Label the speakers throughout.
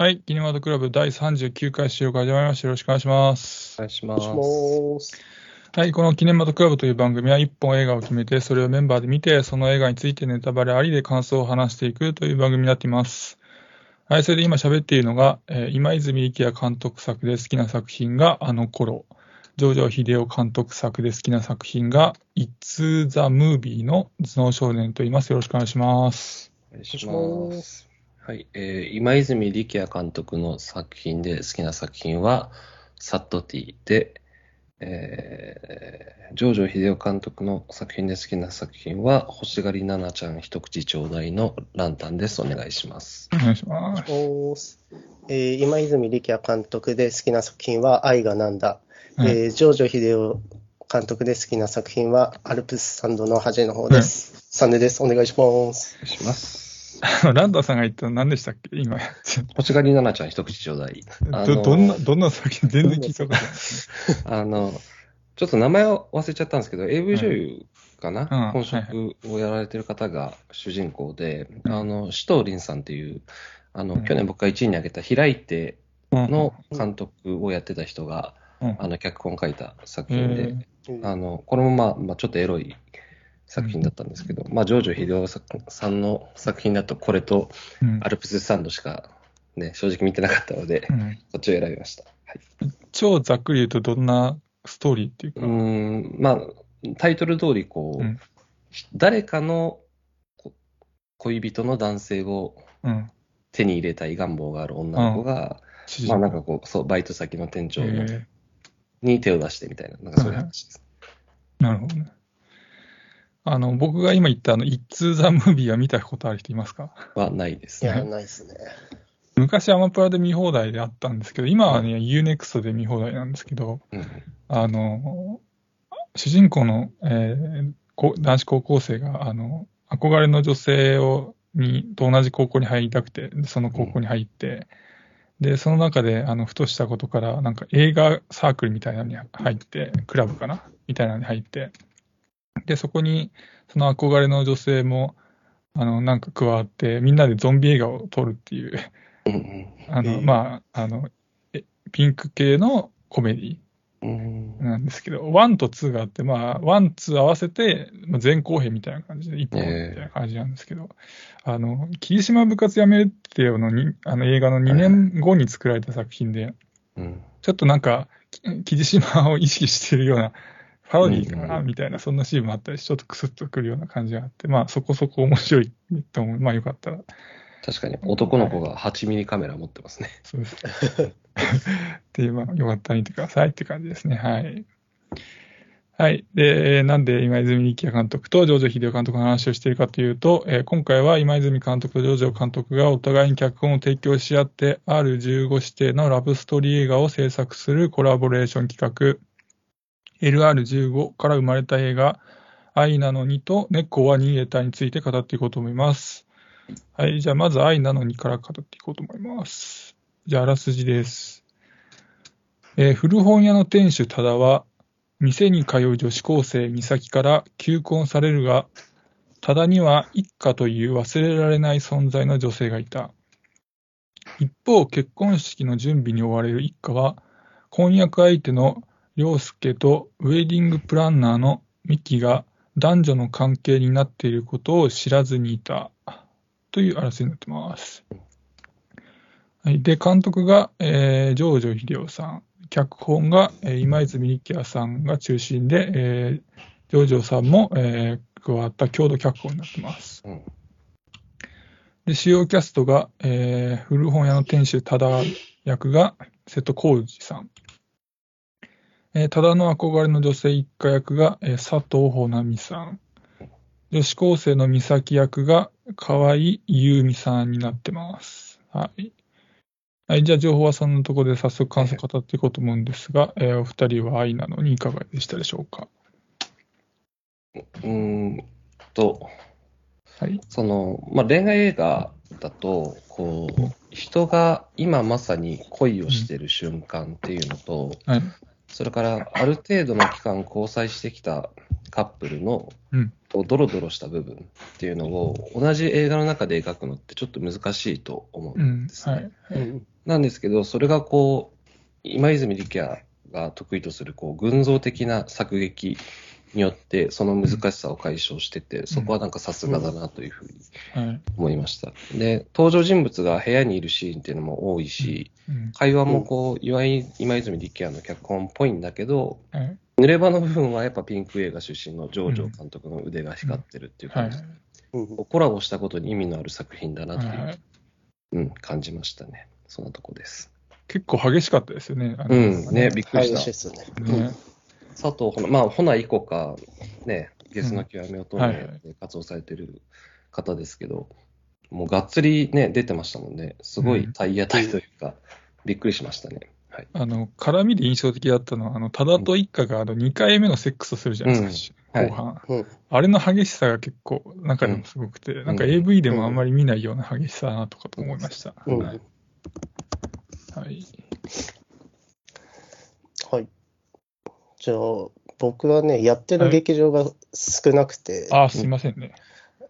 Speaker 1: はい、キネマトクラブ第39回収録始まりました。よろしくお願いします。
Speaker 2: お願いします。
Speaker 1: はい、このキネマトクラブという番組は1本映画を決めて、それをメンバーで見て、その映画についてネタバレありで感想を話していくという番組になっています。はい、それで今喋っているのが、えー今泉力也監督作で好きな作品があの頃、ジョ秀夫監督作で好きな作品が It's the Movie の頭脳少年と言います。よろしくお願いします。
Speaker 2: お願いし
Speaker 3: お願いし
Speaker 2: ま。
Speaker 3: ます
Speaker 2: はい、えー今泉力也監督の作品で好きな作品は、サットティで、えー、ジョージョ秀夫監督の作品で好きな作品は、欲しがりななちゃん一口ちょうだいのランタンです。お願いします。
Speaker 1: お願いします。
Speaker 3: えー今泉力也監督で好きな作品は愛がなんだ。
Speaker 1: はい
Speaker 3: えージョージョ秀夫監督で好きな作品はアルプス山道の端の方です。サンデです。お願いします。
Speaker 2: お願いします。
Speaker 1: ランダさんが言ったの何でしたっけ？今。
Speaker 2: 欲しがりななちゃん一口ちょうだい。あ
Speaker 1: ど
Speaker 2: の
Speaker 1: どんな、どんな作品全然聞いたことない。
Speaker 2: あの、ちょっと名前を忘れちゃったんですけど、AV 女優かな、
Speaker 1: うん
Speaker 2: 本職をやられてる方が主人公で、あの、紫藤凛さんっていう、あの、
Speaker 1: うん。
Speaker 2: 去年僕が1位に挙げた開いて
Speaker 1: うん
Speaker 2: の監督をやってた人が、
Speaker 1: うん。
Speaker 2: あの、脚本書いた作品で、
Speaker 1: え
Speaker 2: あの、これもまあ、まあ、ちょっとエロい作品だったんですけど、まあ、ジョージョ秀夫さんの作品だと、これと
Speaker 1: うん
Speaker 2: アルプススタンドしか、ね、正直見てなかったので、
Speaker 1: うん
Speaker 2: こっちを選びました。はい
Speaker 1: 超ざっくり言うとどんなストーリーっていう
Speaker 2: う
Speaker 1: か。
Speaker 2: ーん、まあ、タイトル通り、こう、
Speaker 1: うん
Speaker 2: 誰かのこ恋人の男性を
Speaker 1: うん。
Speaker 2: 手に入れたい願望がある女の子が、
Speaker 1: 指
Speaker 2: まあなんかこう、そう、バイト先の店長に手を出してみたいな、なんかそういう話です。
Speaker 1: ーなるほどね。あの、僕が今言ったあの、It's the Movie は見たことある人いますか？
Speaker 2: はないです
Speaker 3: いや、
Speaker 2: ね。
Speaker 3: ないですね。
Speaker 1: 昔アマプラで見放題であったんですけど、今はね、Unext で見放題なんですけど、
Speaker 2: うん。
Speaker 1: あの、主人公の、えーこ男子高校生が、あの、憧れの女性を、に、と同じ高校に入りたくて、その高校に入って、で、その中で、あの、ふとしたことから、なんか映画サークルみたいなのに入って、クラブかな？みたいなのに入って、で、そこに、その憧れの女性も、あの、なんか加わって、みんなでゾンビ映画を撮るっていう、あの、
Speaker 3: えー。
Speaker 1: まあ、あの、えピンク系のコメディ
Speaker 2: うん
Speaker 1: なんですけど、1と2があって、まあ、1、2合わせて、まあ前後編みたいな感じで、1本みたいな感じなんですけど、あの、霧島部活やめるっていうのに、あの映画の2年後に作られた作品で、
Speaker 2: うん。
Speaker 1: ちょっとなんか、き霧島を意識してるような、パロディーかな、
Speaker 2: うん
Speaker 1: みたいな、そんなシーンもあったりして、ちょっとクスッとくるような感じがあって、まあ、そこそこ面白いと思う。まあ、よかったら。
Speaker 2: 確かに男の子が8ミリカメラ持ってますね。
Speaker 1: そうです。っていう、まあ、よかったら見てくださいって感じですね。はい。はい。で、なんで今泉力也監督とジョージョ秀夫監督の話をしているかというと、えー今回は今泉監督とジョージョ監督がお互いに脚本を提供し合って R15 指定のラブストーリー映画を制作するコラボレーション企画 LR15 から生まれた映画愛なのにと猫は逃げたについて語っていこうと思います。はい。じゃあまず愛なのにから語っていこうと思います。じゃあ、あらすじです。えー古本屋の店主多田は、店に通う女子高生美咲から求婚されるが、多田には一家という忘れられない存在の女性がいた。一方、結婚式の準備に追われる一家は、婚約相手の良介とウェディングプランナーのミキが男女の関係になっていることを知らずにいた。というあらすじになってます。はい、で、監督が、えー、ジョージョ秀夫さん、脚本が、えー今泉力也さんが中心で、えージョージョさんも、えー加わった共同脚本になってます。
Speaker 2: うん
Speaker 1: で、主要キャストが、えー古本屋の店主、多田役が瀬戸康史さん。えー多田の憧れの女性一家役が、えー佐藤穂波さん。女子高生の美咲役が河合優美さんになってます。はい。はい、じゃあ情報はそんなところで早速感想語っていこうと思うんですが、えーお二人は愛なのにいかがでしたでしょうか？
Speaker 2: うーんと、
Speaker 1: はい。
Speaker 2: その、まあ、恋愛映画だと、こう、人が今まさに恋をしてる瞬間っていうのと、
Speaker 1: はい。
Speaker 2: それからある程度の期間交際してきたカップルの、
Speaker 1: うん
Speaker 2: ドロドロした部分っていうのを同じ映画の中で描くのってちょっと難しいと思う
Speaker 1: うんん
Speaker 2: ですね。
Speaker 1: はい。
Speaker 3: うん
Speaker 2: なんですけど、それがこう、今泉力也が得意とするこう群像的な作劇によって、その難しさを解消してて、そこはなんかさすがだなというふうに
Speaker 1: はい。
Speaker 2: 思いました。で、登場人物が部屋にいるシーンっていうのも多いし、
Speaker 1: うん
Speaker 2: 会話もこう、岩井今泉力也の脚本っぽいんだけど、
Speaker 1: はい。
Speaker 2: 濡れ場の部分はやっぱピンク映画出身のジョージョ監督の腕が光ってるっていう
Speaker 1: はい
Speaker 2: 感じ、。
Speaker 3: うん
Speaker 2: コラボしたことに意味のある作品だなという、
Speaker 1: はい
Speaker 2: うん、感じましたね。そんなとこです。
Speaker 1: 結構激しかったですよね。
Speaker 2: うん、ね、びっくり
Speaker 3: 激
Speaker 2: した
Speaker 3: しい。ですよね。
Speaker 1: ね。
Speaker 2: 佐藤ほな、まあ、ほな以降か、ね、ゲスの極めを問
Speaker 1: はいはい
Speaker 2: で活動されてる方ですけど、もうがっつりね、出てましたもんね。すごい体当たりというか、びっくりしましたね。はい。
Speaker 1: あの、絡みで印象的だったのは、あの、多田と一家があの2回目のセックスをするじゃないですか、
Speaker 2: うん
Speaker 1: 後半。
Speaker 3: うん
Speaker 1: あれの激しさが結構、中でもすごくて、なんか AV でもあんまり見ないような激しさだなとかと思いました。
Speaker 3: うん
Speaker 1: はい。はい。
Speaker 3: はい。じゃあ、僕はね、やってる劇場が少なくて、
Speaker 1: あ、すいませんね。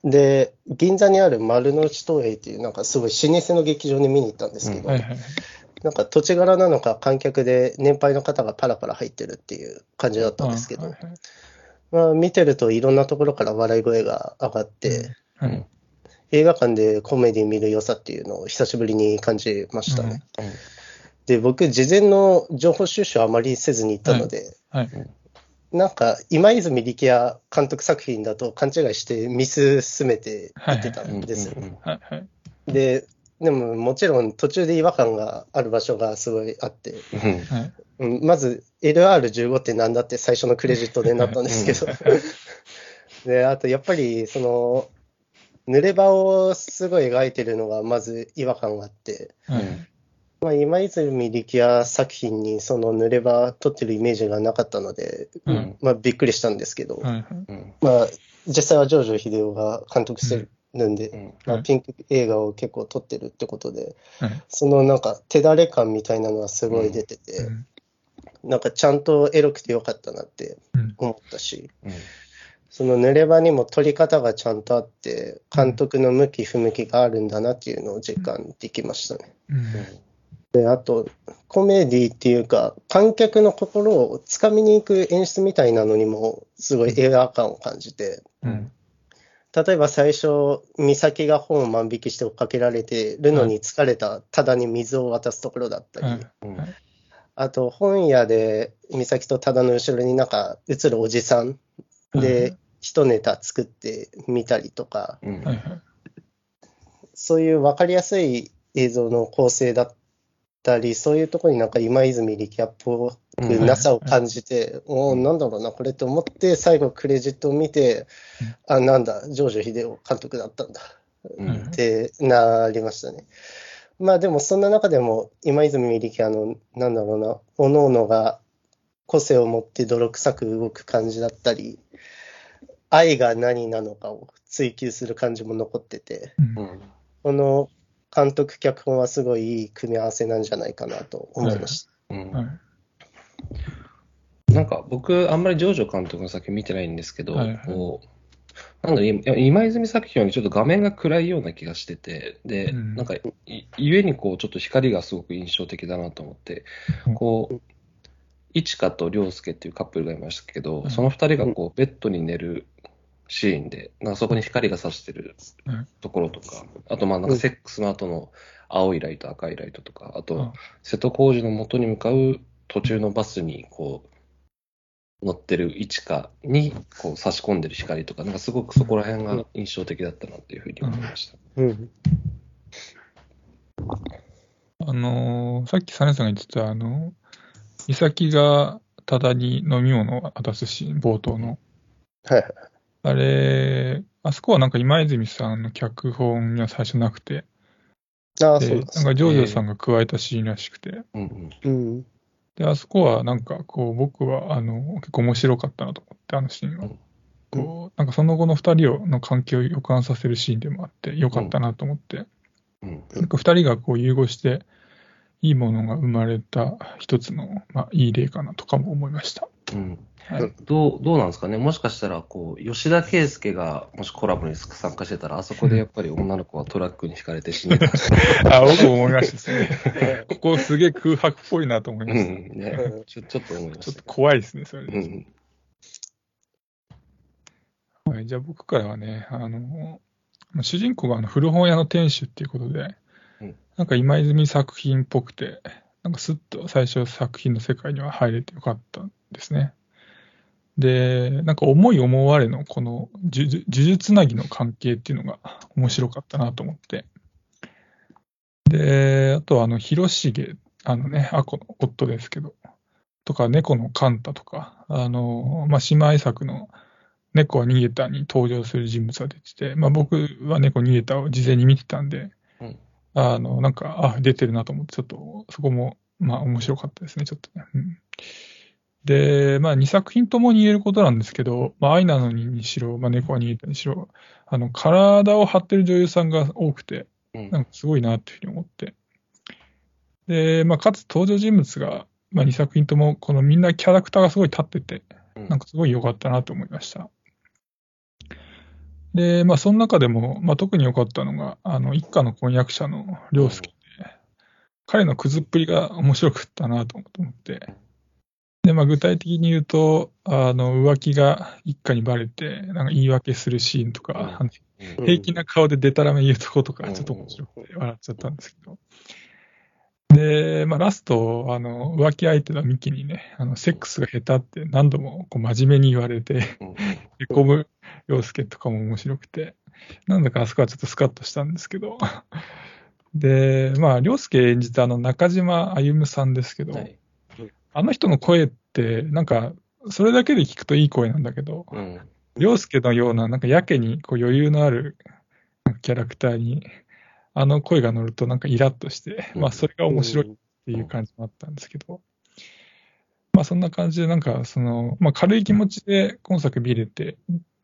Speaker 3: で、銀座にある丸の内東映っていう、なんかすごい老舗の劇場に見に行ったんですけど、
Speaker 1: はいはい。
Speaker 3: なんか土地柄なのか観客で年配の方がパラパラ入ってるっていう感じだったんですけど、
Speaker 1: はいはい
Speaker 3: まあ、見てるといろんなところから笑い声が上がって、
Speaker 1: はい。
Speaker 2: うん
Speaker 3: 映画館でコメディ見る良さっていうのを久しぶりに感じましたね。で、僕、事前の情報収集あまりせずに行ったので、
Speaker 1: はい。
Speaker 3: なんか、今泉力也監督作品だと勘違いして見進めていってたんですよ。で、でももちろん途中で違和感がある場所がすごいあって、
Speaker 2: うん
Speaker 1: はい。
Speaker 3: うんまず LR15 ってなんだって最初のクレジットでなったんですけど、で、あとやっぱりその、濡れ場をすごい描いてるのがまず違和感があって、
Speaker 1: はい。
Speaker 3: まあ、今泉力也作品にその濡れ場撮ってるイメージがなかったので、
Speaker 1: うん。
Speaker 3: まあ、びっくりしたんですけど。
Speaker 2: うん。
Speaker 3: まあ、実際はジョージョ秀夫が監督してるんで、
Speaker 2: うん。
Speaker 3: まあ、ピンク映画を結構撮ってるってことで、
Speaker 1: はい。
Speaker 3: そのなんか手だれ感みたいなのはすごい出てて、
Speaker 1: うん。
Speaker 3: なんかちゃんとエロくてよかったなって
Speaker 1: うん。
Speaker 3: 思ったし、
Speaker 2: うん。
Speaker 3: その濡れ場にも撮り方がちゃんとあって、監督の向き不向きがあるんだなっていうのを実感できましたね。
Speaker 1: うん
Speaker 3: で、あと、コメディっていうか、観客の心をつかみに行く演出みたいなのにも、すごい映画感を感じて、
Speaker 1: うん。
Speaker 3: 例えば最初、美咲が本を万引きして追っかけられてるのに疲れたただに水を渡すところだったり、
Speaker 1: はい
Speaker 2: うん。
Speaker 3: あと本屋で美咲とただの後ろになんか映るおじさん。で一ネタ作ってみたりとか、
Speaker 2: うん。
Speaker 1: はいはい。
Speaker 3: そういう分かりやすい映像の構成だったり、そういうところになんか今泉力也っぽくなさを感じて、おお、なんだろうな、これと思って、最後クレジットを見て、あ、なんだ、ジョージ秀夫監督だったんだ
Speaker 2: うん。
Speaker 3: ってなりましたね。まあでもそんな中でも今泉力也のなんだろうな、おのおのが個性を持って泥臭く動く感じだったり、愛が何なのかを追求する感じも残ってて、
Speaker 1: うん。
Speaker 2: うん。
Speaker 3: この監督脚本はすごいいい組み合わせなんじゃないかなと思いました。
Speaker 2: うん
Speaker 1: はい。
Speaker 2: なんか僕、あんまりジョージョ監督の作品見てないんですけど、
Speaker 1: はいはい。
Speaker 2: こうなん今泉作品よりちょっと画面が暗いような気がしてて、で、
Speaker 1: うん。
Speaker 2: なんかい、ゆえにこう、ちょっと光がすごく印象的だなと思って
Speaker 1: うん、
Speaker 2: こう、いちかと涼介っていうカップルがいましたけど、
Speaker 1: うん。
Speaker 2: その二人がこう、ベッドに寝るシーンで、なんかそこに光が差してる
Speaker 1: うん
Speaker 2: ところとか、あとまあなんかセックスの後の青いライト、赤いライトとか、あと、
Speaker 1: うん
Speaker 2: 瀬戸康史の元に向かう途中のバスにこう乗ってる位置かにこう差し込んでる光とか、なんかすごくそこら辺が印象的だったなっていうふうに思いました。
Speaker 3: うん。
Speaker 1: あのーさっきサネさんが言ってた、あの、美咲が多田に飲み物を渡すシーン、冒頭の。
Speaker 3: はい。
Speaker 1: あれ、あそこはなんか今泉さんの脚本には最初なくて、
Speaker 3: ああ、
Speaker 1: で、
Speaker 3: そう
Speaker 1: なん。かジョージョさんが加えたシーンらしくて、
Speaker 2: うん
Speaker 3: うん。
Speaker 1: で、あそこはなんかこう、僕はあの、結構面白かったなと思って、あのシーンは。こう、なんかその後の二人をの関係を予感させるシーンでもあって、よかったなと思って、
Speaker 2: うん
Speaker 1: なんか二人がこう融合して、いいものが生まれた一つの、まあ、いい例かなとかも思いました。
Speaker 2: うん
Speaker 1: はい。
Speaker 2: どう、どうなんですかね？もしかしたら、こう、吉田圭介が、もしコラボに参加してたら、あそこでやっぱり女の子はトラックに引かれて死んでた。
Speaker 1: あ、僕も思いましたね。ここすげえ空白っぽいなと思いうました。
Speaker 2: ん、ね。ちょ、ちょっと思いま
Speaker 1: ちょっと
Speaker 2: した。
Speaker 1: 怖いですね、それで。
Speaker 2: うん。
Speaker 1: はい、じゃあ僕からはね、あの、まあ主人公があの古本屋の店主っていうことで、
Speaker 2: うん
Speaker 1: なんか今泉作品っぽくて、なんかスッと最初作品の世界には入れてよかったんですね。で、なんか思い思われのこの呪呪術つなぎの関係っていうのが 面白かったなと思って。で、あとはあの、広重、あのね、アコの夫ですけど、とか、猫のカンタとか、あの、まあ、姉妹作の猫は逃げたに登場する人物が出てて、まあ、僕は猫逃げたを事前に見てたんで、
Speaker 2: うん
Speaker 1: あの、なんか、あ、出てるなと思って、ちょっと、そこも、まあ、面白かったですね、ちょっとね。うんで、まあ、2作品ともに言えることなんですけど、まあ、愛なのににしろ、まあ、猫は逃げたにしろ、あの、体を張ってる女優さんが多くて、
Speaker 2: うん
Speaker 1: なんかすごいなっていうふうに思って。で、まあ、かつ登場人物が、まあ、2作品とも、このみんなキャラクターがすごい立ってて、
Speaker 2: うん
Speaker 1: なんかすごい良かったなと思いました。で、まあ、その中でも、まあ、特に良かったのが、あの、一家の婚約者の良介で、彼のくずっぷりが面白かったなと思って。で、まあ、具体的に言うと、あの、浮気が一家にバレて、なんか言い訳するシーンとか、
Speaker 2: うん
Speaker 1: 平気な顔でデタラメ言うとことか、
Speaker 2: うん
Speaker 1: ちょっと面白くて笑っちゃったんですけど。で、まあ、ラスト、あの、浮気相手のミキにね、あの、セックスが下手って何度もこう真面目に言われて、
Speaker 2: うん
Speaker 1: へこむ陽介とかも面白くて、なんだかあそこはちょっとスカッとしたんですけど。で、まあ、陽介演じたあの、中島歩さんですけど、
Speaker 2: はい。
Speaker 1: あの人の声って、なんか、それだけで聞くといい声なんだけど、
Speaker 2: うん。
Speaker 1: 凌介のような、なんかやけにこう余裕のあるキャラクターに、あの声が乗るとなんかイラッとして、
Speaker 2: うん。
Speaker 1: まあそれが面白いっていう感じもあったんですけど、まあそんな感じでなんかその、まあ軽い気持ちで今作見れて、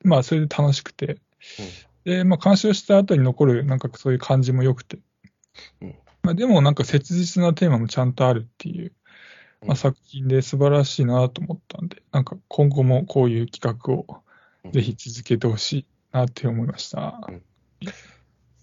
Speaker 1: まあそれで楽しくて、で、まあ鑑賞した後に残るなんかそういう感じも良くて。
Speaker 2: うん、
Speaker 1: まあでもなんか切実なテーマもちゃんとあるっていう、まあ、作品で素晴らしいなと思ったんで、なんか今後もこういう企画をぜひ続けてほしいなって思いました。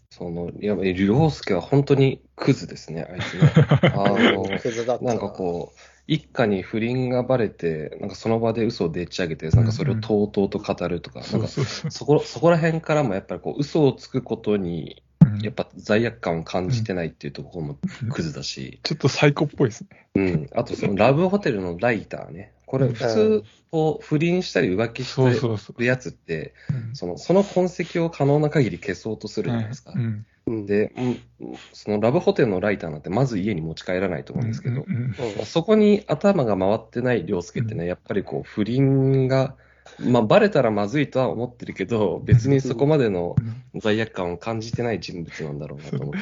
Speaker 2: その、やっぱり、凌介は本当にクズですね、あいつね。あの、
Speaker 3: クズだった。
Speaker 2: なんかこう、一家に不倫がバレて、なんかその場で嘘をでっち上げて、なんかそれをとうとうと語るとか、なんか
Speaker 1: そ
Speaker 2: こ、そこら辺からもやっぱりこう、嘘をつくことに、
Speaker 1: うん
Speaker 2: やっぱ罪悪感を感じてないっていうところもクズだし、
Speaker 1: ちょっとサイコっぽいですね。
Speaker 2: うん。あとそのラブホテルのライターね。これ普通、こう、不倫したり浮気して。るやつって、
Speaker 1: うん
Speaker 2: その、その痕跡を可能な限り消そうとするじゃないですか。
Speaker 1: はいうん
Speaker 3: うん
Speaker 2: で、うんそのラブホテルのライターなんてまず家に持ち帰らないと思うんですけど、
Speaker 1: うんうん
Speaker 3: うん
Speaker 2: そこに頭が回ってない凌介ってね、やっぱりこう、不倫が、まあ、バレたらまずいとは思ってるけど、別にそこまでの
Speaker 1: うん
Speaker 2: 罪悪感を感じてない人物なんだろうなと思って。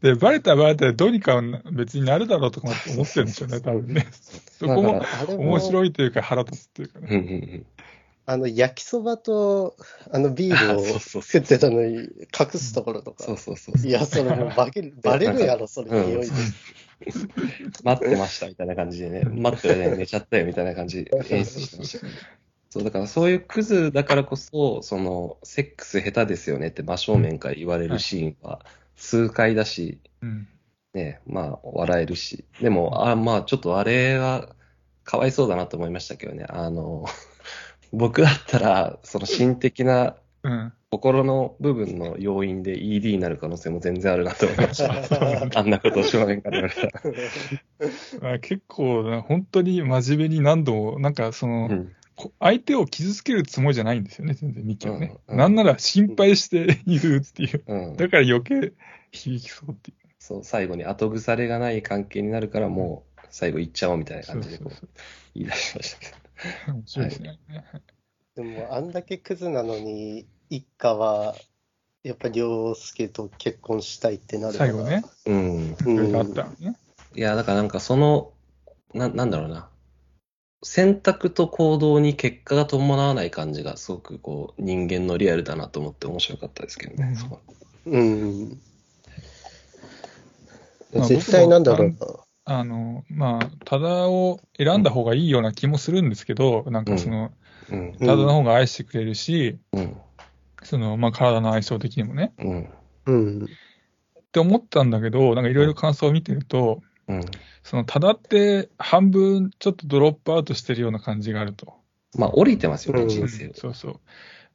Speaker 1: で、バレたらバレたらどうにか別になるだろうとかって思ってるんでしょうね、多分ね。そこも面白いというか腹立つっていうかね。
Speaker 2: うんうんうん
Speaker 3: あの、焼きそばと、あの、ビールを
Speaker 2: そうそうそう
Speaker 3: 食ってたのに隠すところとか。
Speaker 2: そうそうそうそう。
Speaker 3: いや、それもうバレる、バレるやろ、それ、
Speaker 2: うん
Speaker 3: 匂いで。
Speaker 2: 待ってましたみたいな感じでね、待ってね、寝ちゃったよみたいな感じで演出してました。そう、だからそういうクズだからこそ、その、セックス下手ですよねって真正面から言われるシーンは数回だし、
Speaker 1: うん
Speaker 2: ね、まあ、笑えるし。でも、あまあ、ちょっとあれは、かわいそうだなと思いましたけどね。あの、僕だったら、その心的な
Speaker 1: うん。
Speaker 2: 心の部分の要因で ED になる可能性も全然あるなと思いました。あんなことを正面から言われたら。
Speaker 1: ま あ結構な、本当に真面目に何度も、なんかその、
Speaker 2: うん
Speaker 1: こ相手を傷つけるつもりじゃないんですよね、全然、ミキはね。
Speaker 2: うんうん
Speaker 1: なんなら心配しているっていう。
Speaker 2: うん
Speaker 1: だから余計響きそうっていう。
Speaker 2: そう、最後に後腐れがない関係になるから、もう、最後行っちゃおうみたいな感じで。言い出しましたけど。
Speaker 1: 面白いですね。
Speaker 3: でも、あんだけクズなのに、一家は、やっぱり涼介と結婚したいってなるから
Speaker 1: 最後ね。、
Speaker 2: うん。
Speaker 1: いろいろあったのね。
Speaker 2: いや、だからなんかその、な、なんだろうな。選択と行動に結果が伴わない感じがすごくこう人間のリアルだなと思って面白かったですけどね。
Speaker 1: うん
Speaker 3: 絶対なんだろうな。
Speaker 1: あの、まあ、ただを選んだ方がいいような気もするんですけど、なんかその、
Speaker 2: うん。
Speaker 1: ただの方が愛してくれるし、
Speaker 2: うん。
Speaker 1: その、まあ、体の相性的にもね。
Speaker 2: うん。
Speaker 3: うん。
Speaker 1: って思ったんだけど、なんかいろいろ感想を見てると、
Speaker 2: うん。
Speaker 1: その、ただって半分ちょっとドロップアウトしてるような感じがあると。
Speaker 2: まあ、降りてますよね、
Speaker 3: うん
Speaker 2: 人生を。
Speaker 1: そうそう。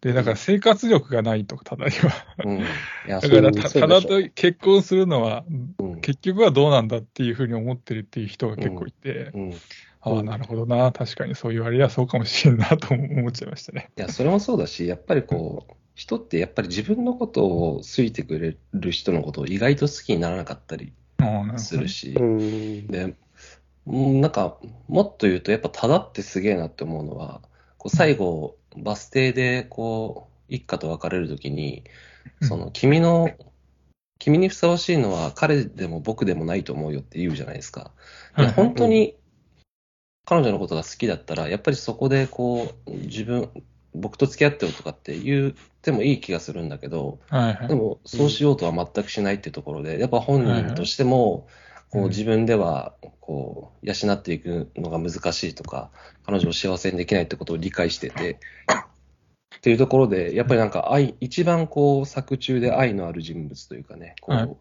Speaker 1: で、だから生活力がないと、ただには。
Speaker 2: うん。いや、
Speaker 1: だからた、ただと結婚するのは、
Speaker 2: うん。
Speaker 1: 結局はどうなんだっていうふうに思ってるっていう人が結構いて、
Speaker 2: うん。い
Speaker 1: ああ、なるほどな、確かにそう言われりゃそうかもしれんなと思っちゃいましたね。
Speaker 2: や、それもそうだし、やっぱりこう、人ってやっぱり自分のことを好いてくれる人のことを意外と好きにならなかったり。するし
Speaker 3: う、ん。
Speaker 2: で、うんなんか、もっと言うと、やっぱただってすげえなって思うのは、こう最後、バス停でこう、一家と別れるときに、その、君の、君にふさわしいのは彼でも僕でもないと思うよって言うじゃないですか。で
Speaker 1: はい
Speaker 2: 本当に彼女のことが好きだったら、やっぱりそこでこう、自分、僕と付き合ってよとかって言ってもいい気がするんだけど、
Speaker 1: はいはい。
Speaker 2: でもそうしようとは全くしないってところで、やっぱ本人としても、こ
Speaker 1: うん
Speaker 2: う自分ではこう養っていくのが難しいとか、彼女を幸せにできないってことを理解してて、っていうところで、やっぱりなんか愛、一番こう作中で愛のある人物というかね、こう、
Speaker 1: はい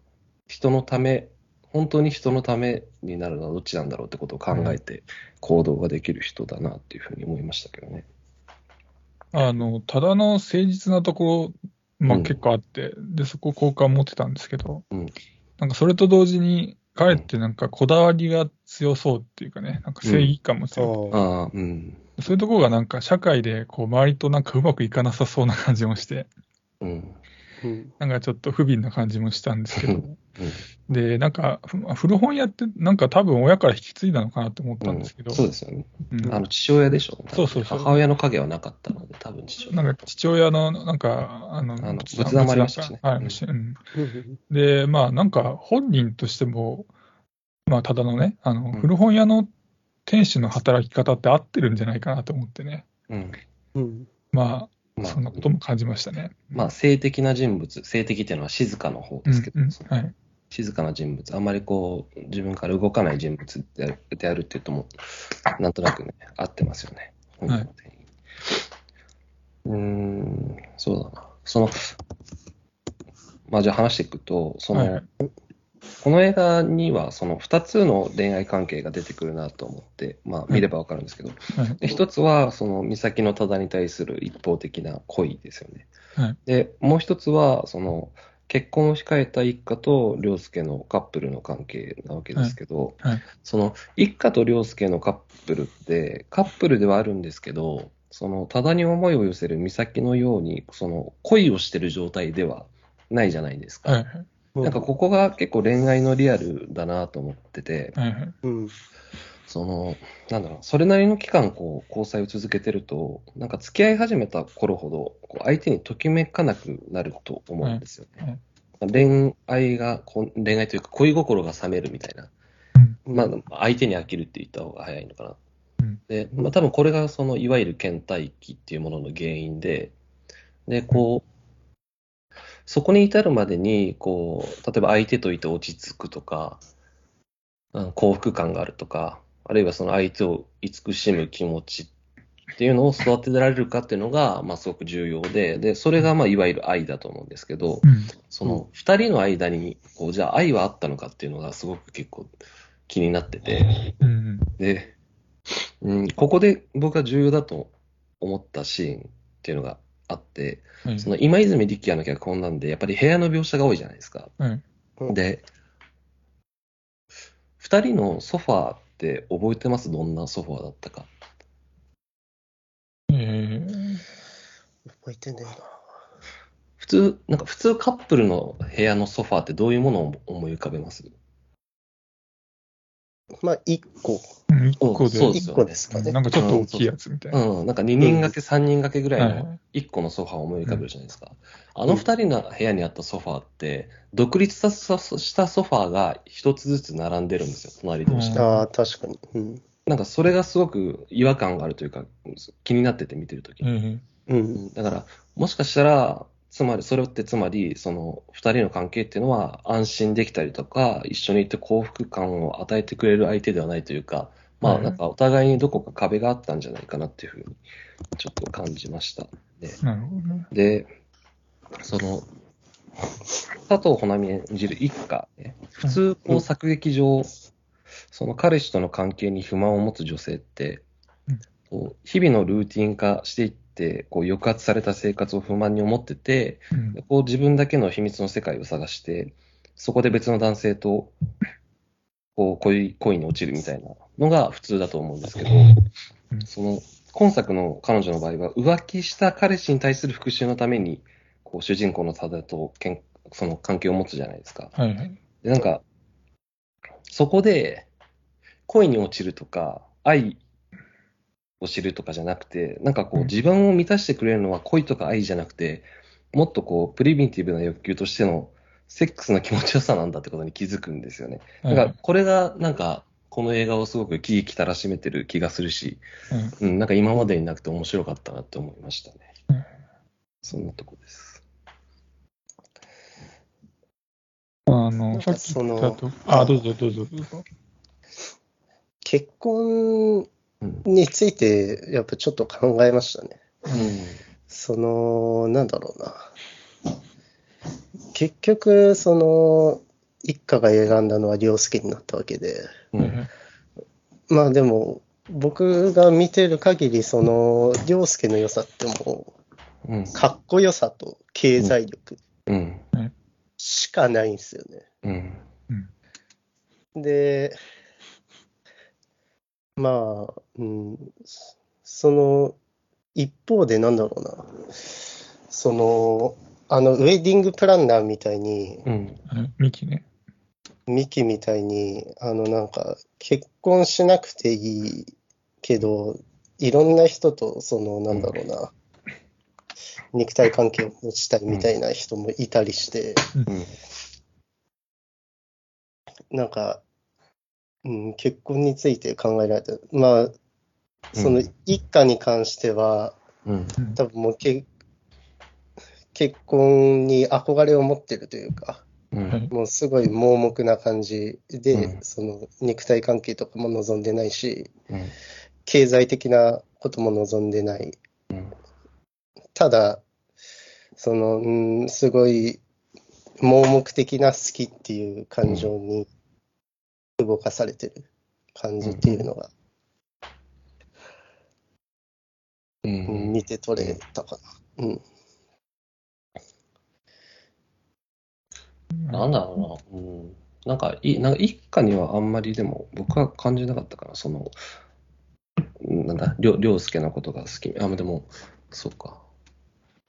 Speaker 2: 人のため、本当に人のためになるのはどっちなんだろうってことを考えて行動ができる人だなっていうふうに思いましたけどね。
Speaker 1: あの、ただの誠実なところ、まあ
Speaker 2: うん
Speaker 1: 結構あって、で、そこ好感持ってたんですけど、
Speaker 2: うん
Speaker 1: なんかそれと同時に、彼ってなんかこだわりが強そうっていうかね、なんか正義感も強くて、
Speaker 3: そう。
Speaker 2: ああ、うん。
Speaker 1: そういうところがなんか社会でこう周りとなんかうまくいかなさそうな感じもして、
Speaker 2: うん。
Speaker 3: うん。
Speaker 1: なんかちょっと不憫な感じもしたんですけど、
Speaker 2: うん
Speaker 1: で、なんかふ古本屋ってなんか多分親から引き継いだのかなって思ったんですけど、
Speaker 2: そうですよね。
Speaker 1: うん
Speaker 2: あの父親でしょ。
Speaker 1: そうそうそう
Speaker 2: 母親の影はなかったので、多分父親。
Speaker 1: なんか父親のなんか、あの、
Speaker 2: あの仏壇もありましたしね
Speaker 1: で、まあなんか本人としても、まあただのね、あの、
Speaker 2: ん
Speaker 1: 古本屋の店主の働き方って合ってるんじゃないかなと思ってね。
Speaker 2: うん。
Speaker 3: うん。
Speaker 1: まあ、
Speaker 2: まあ
Speaker 1: そんなことも感じましたね。
Speaker 2: まあ、性的な人物、性的っていうのは静かの方ですけど、
Speaker 1: うんうんはい。
Speaker 2: 静かな人物、あんまりこう、自分から動かない人物であるであるっていうとも、なんとなくね、合ってますよね。本人の定義うーん、そうだな。その、まあじゃあ話していくと、その、
Speaker 1: はいはい
Speaker 2: この映画にはその2つの恋愛関係が出てくるなと思って、まあ見ればわかるんですけど、
Speaker 1: はい。
Speaker 2: で一つはその美咲の多田に対する一方的な恋ですよね。
Speaker 1: はい。
Speaker 2: で、もう一つはその結婚を控えた一家と涼介のカップルの関係なわけですけど、
Speaker 1: はい。はい。
Speaker 2: その一家と涼介のカップルってカップルではあるんですけど、その多田に思いを寄せる美咲のようにその恋をしてる状態ではないじゃないですか。なんかここが結構恋愛のリアルだなと思ってて、
Speaker 3: うん。
Speaker 2: その、なんだろう、それなりの期間、こう、交際を続けてると、なんか付き合い始めた頃ほど、こう相手にときめかなくなると思うんですよね。恋愛が、こ恋愛というか恋心が冷めるみたいな。まあ、相手に飽きるって言った方が早いのかな。
Speaker 1: うん
Speaker 2: で、まあ多分これがその、いわゆる倦怠期っていうものの原因で、で、こう、そこに至るまでに、こう、例えば相手といて落ち着くとか、幸福感があるとか、あるいはその相手を慈しむ気持ちっていうのを育てられるかっていうのが、まあすごく重要で、で、それがまあいわゆる愛だと思うんですけど、
Speaker 1: うん
Speaker 2: その二人の間に、こう、じゃあ愛はあったのかっていうのがすごく結構気になってて、で、うん、ここで僕が重要だと思ったシーンっていうのがあって、
Speaker 1: はい
Speaker 2: その今泉力也の脚本なんで、やっぱり部屋の描写が多いじゃないですか。
Speaker 1: はい
Speaker 3: うん
Speaker 2: で、二人のソファーって覚えてます？どんなソファーだったか。
Speaker 1: えー
Speaker 3: 覚えてねえな。
Speaker 2: 普通、なんか普通カップルの部屋のソファーってどういうものを思い浮かべます？
Speaker 3: まあ、一個。
Speaker 1: うん一個で、
Speaker 2: そうですよ
Speaker 3: 一個ですかね。
Speaker 1: なんかちょっと大きいやつみたいな。
Speaker 2: うん、なんか2人掛け、3人掛けぐらい
Speaker 1: は
Speaker 2: の
Speaker 1: い
Speaker 2: 1個のソファーを思い浮かべるじゃないですか。あの2人の部屋にあったソファーって、独立したしたソファーが1つずつ並んでるんですよ、隣同士で。
Speaker 1: うん
Speaker 3: ああ、確かに。うん。
Speaker 2: なんかそれがすごく違和感があるというか、気になってて見てるときに。
Speaker 1: えー
Speaker 3: うん。
Speaker 2: だから、もしかしたら、つまり、それってつまり、その、二人の関係っていうのは安心できたりとか、一緒にいて幸福感を与えてくれる相手ではないというか、まあ、
Speaker 1: うん
Speaker 2: なんかお互いにどこか壁があったんじゃないかなっていうふうに、ちょっと感じました。で、
Speaker 1: なるほどね。
Speaker 2: で、その、佐藤穂波演じる一家、ね、普通、こう、作劇上、その彼氏との関係に不満を持つ女性って日々のルーティン化していって、こう抑圧された生活を不満に思ってて、
Speaker 1: うん
Speaker 2: でこう自分だけの秘密の世界を探して、そこで別の男性と、こう恋、恋に落ちるみたいなのが普通だと思うんですけど、
Speaker 1: うん
Speaker 2: その、今作の彼女の場合は、浮気した彼氏に対する復讐のために、こう、主人公の多田とけん、その関係を持つじゃないですか。
Speaker 1: はいはい。
Speaker 2: で、なんか、そこで、恋に落ちるとか、愛を知るとかじゃなくて、なんかこう、
Speaker 1: うん
Speaker 2: 自分を満たしてくれるのは恋とか愛じゃなくて、もっとこう、プリミティブな欲求としての、セックスの気持ちよさなんだってことに気づくんですよね。
Speaker 1: は
Speaker 2: ないんか、これが、なんか、この映画をすごく喜々たらしめてる気がするし、
Speaker 1: うん
Speaker 2: うん、なんか今までになくて面白かったなって思いましたね。
Speaker 1: うん
Speaker 2: そんなとこです。
Speaker 1: あ
Speaker 3: な
Speaker 1: の、さっき言ったと、
Speaker 3: あ
Speaker 1: あ、どうぞどうぞどうぞ。
Speaker 3: 結婚について、やっぱちょっと考えましたね。その、なんだろうな。結局、その、一家が選んだのは凌介になったわけで、
Speaker 2: うん。
Speaker 3: まあでも、僕が見てる限り、その、凌介の良さっても
Speaker 2: うん
Speaker 3: う、。かっこよさと経済力
Speaker 2: うん。
Speaker 3: しかないんですよね。
Speaker 2: うん。
Speaker 3: で、まあ、うん、その、一方でなんだろうな、その、あの、ウェディングプランナーみたいに、
Speaker 2: うん。
Speaker 1: ミキね。
Speaker 3: ミキみたいに、あの、なんか、結婚しなくていいけど、いろんな人と、その、なんだろうな、肉体関係を持ちたいみたいな人もいたりして、
Speaker 2: うん。
Speaker 3: なんか、うん、結婚について考えられた。まあ、その一家に関しては、
Speaker 2: うん。
Speaker 1: うん
Speaker 3: 多分もうけ結婚に憧れを持ってるというか、
Speaker 2: うん。
Speaker 1: はい
Speaker 3: もうすごい盲目な感じで、
Speaker 2: うん
Speaker 3: その肉体関係とかも望んでないし、
Speaker 2: うん。
Speaker 3: 経済的なことも望んでない。
Speaker 2: うん。
Speaker 3: ただ、その、うん、すごい盲目的な好きっていう感情に動かされてる感じっていうのが、
Speaker 2: う
Speaker 3: うん
Speaker 2: ん。
Speaker 3: 見て取れたかな。うん。
Speaker 2: なんだろうな。うん。なんか、い、なんか一家にはあんまりでも、僕は感じなかったかな。その、うんなんだ、りょ、りょうすけのことが好き。あ、でも、そうか。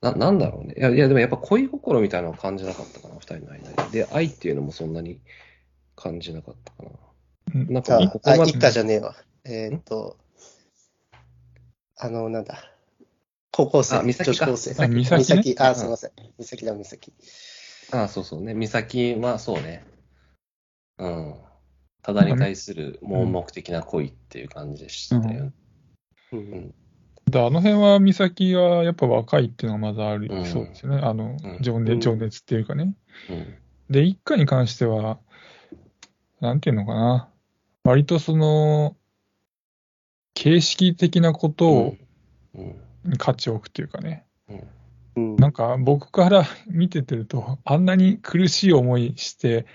Speaker 2: な、なんだろうね。いや、いや、でもやっぱ恋心みたいなのは感じなかったかな、二人の間で。で、愛っていうのもそんなに感じなかったかな。
Speaker 1: うん
Speaker 2: なんか、
Speaker 3: あ
Speaker 2: こ、こまで
Speaker 3: あ一家じゃねえわ。えーっと、あの、なんだ。高校生、女子高生。
Speaker 1: あ美咲ね
Speaker 3: 美咲あ、
Speaker 2: うん
Speaker 3: すみません。美咲だ、美咲。
Speaker 2: あそうそうね。美咲はそうね。うん。ただに対する盲目的な恋っていう感じでしたよね。
Speaker 3: うん。
Speaker 1: であの辺は美咲はやっぱ若いっていうのがまずある
Speaker 2: うん
Speaker 1: そうですよね。あの
Speaker 2: うん、
Speaker 1: 情熱、情熱っていうかね。
Speaker 2: うん。
Speaker 1: で、一家に関しては、なんていうのかな。割とその、形式的なことを
Speaker 2: うん。
Speaker 1: 価値を置くっていうかね。なんか僕から 見ててると、あんなに苦しい思いして、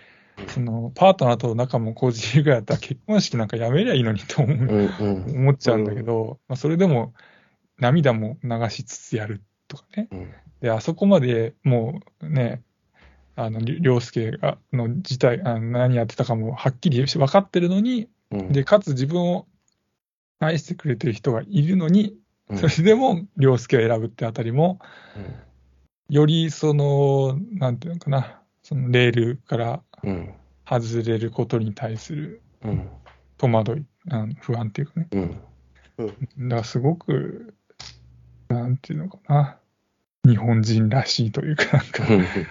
Speaker 1: そのパートナーと仲もこじるぐらいだったら結婚式なんかやめりゃいいのにと思う。思っちゃうんだけど、まあ、それでも涙も流しつつやるとかね。
Speaker 2: うん。
Speaker 1: で、あそこまでもうね、あの、りょうすけが、の自体、あの何やってたかもはっきり分かってるのに、
Speaker 2: うん。
Speaker 1: で、かつ自分を愛してくれてる人がいるのに、
Speaker 2: うん、
Speaker 1: それでもりょうすけを選ぶってあたりも、よりその、なんていうのかな、そのレールから
Speaker 2: うん。
Speaker 1: 外れることに対する
Speaker 2: うん。
Speaker 1: 戸惑い、あの不安っていうかね。
Speaker 2: うん。
Speaker 3: うん。
Speaker 1: だからすごく、なんていうのかな、日本人らしいというか、なんか、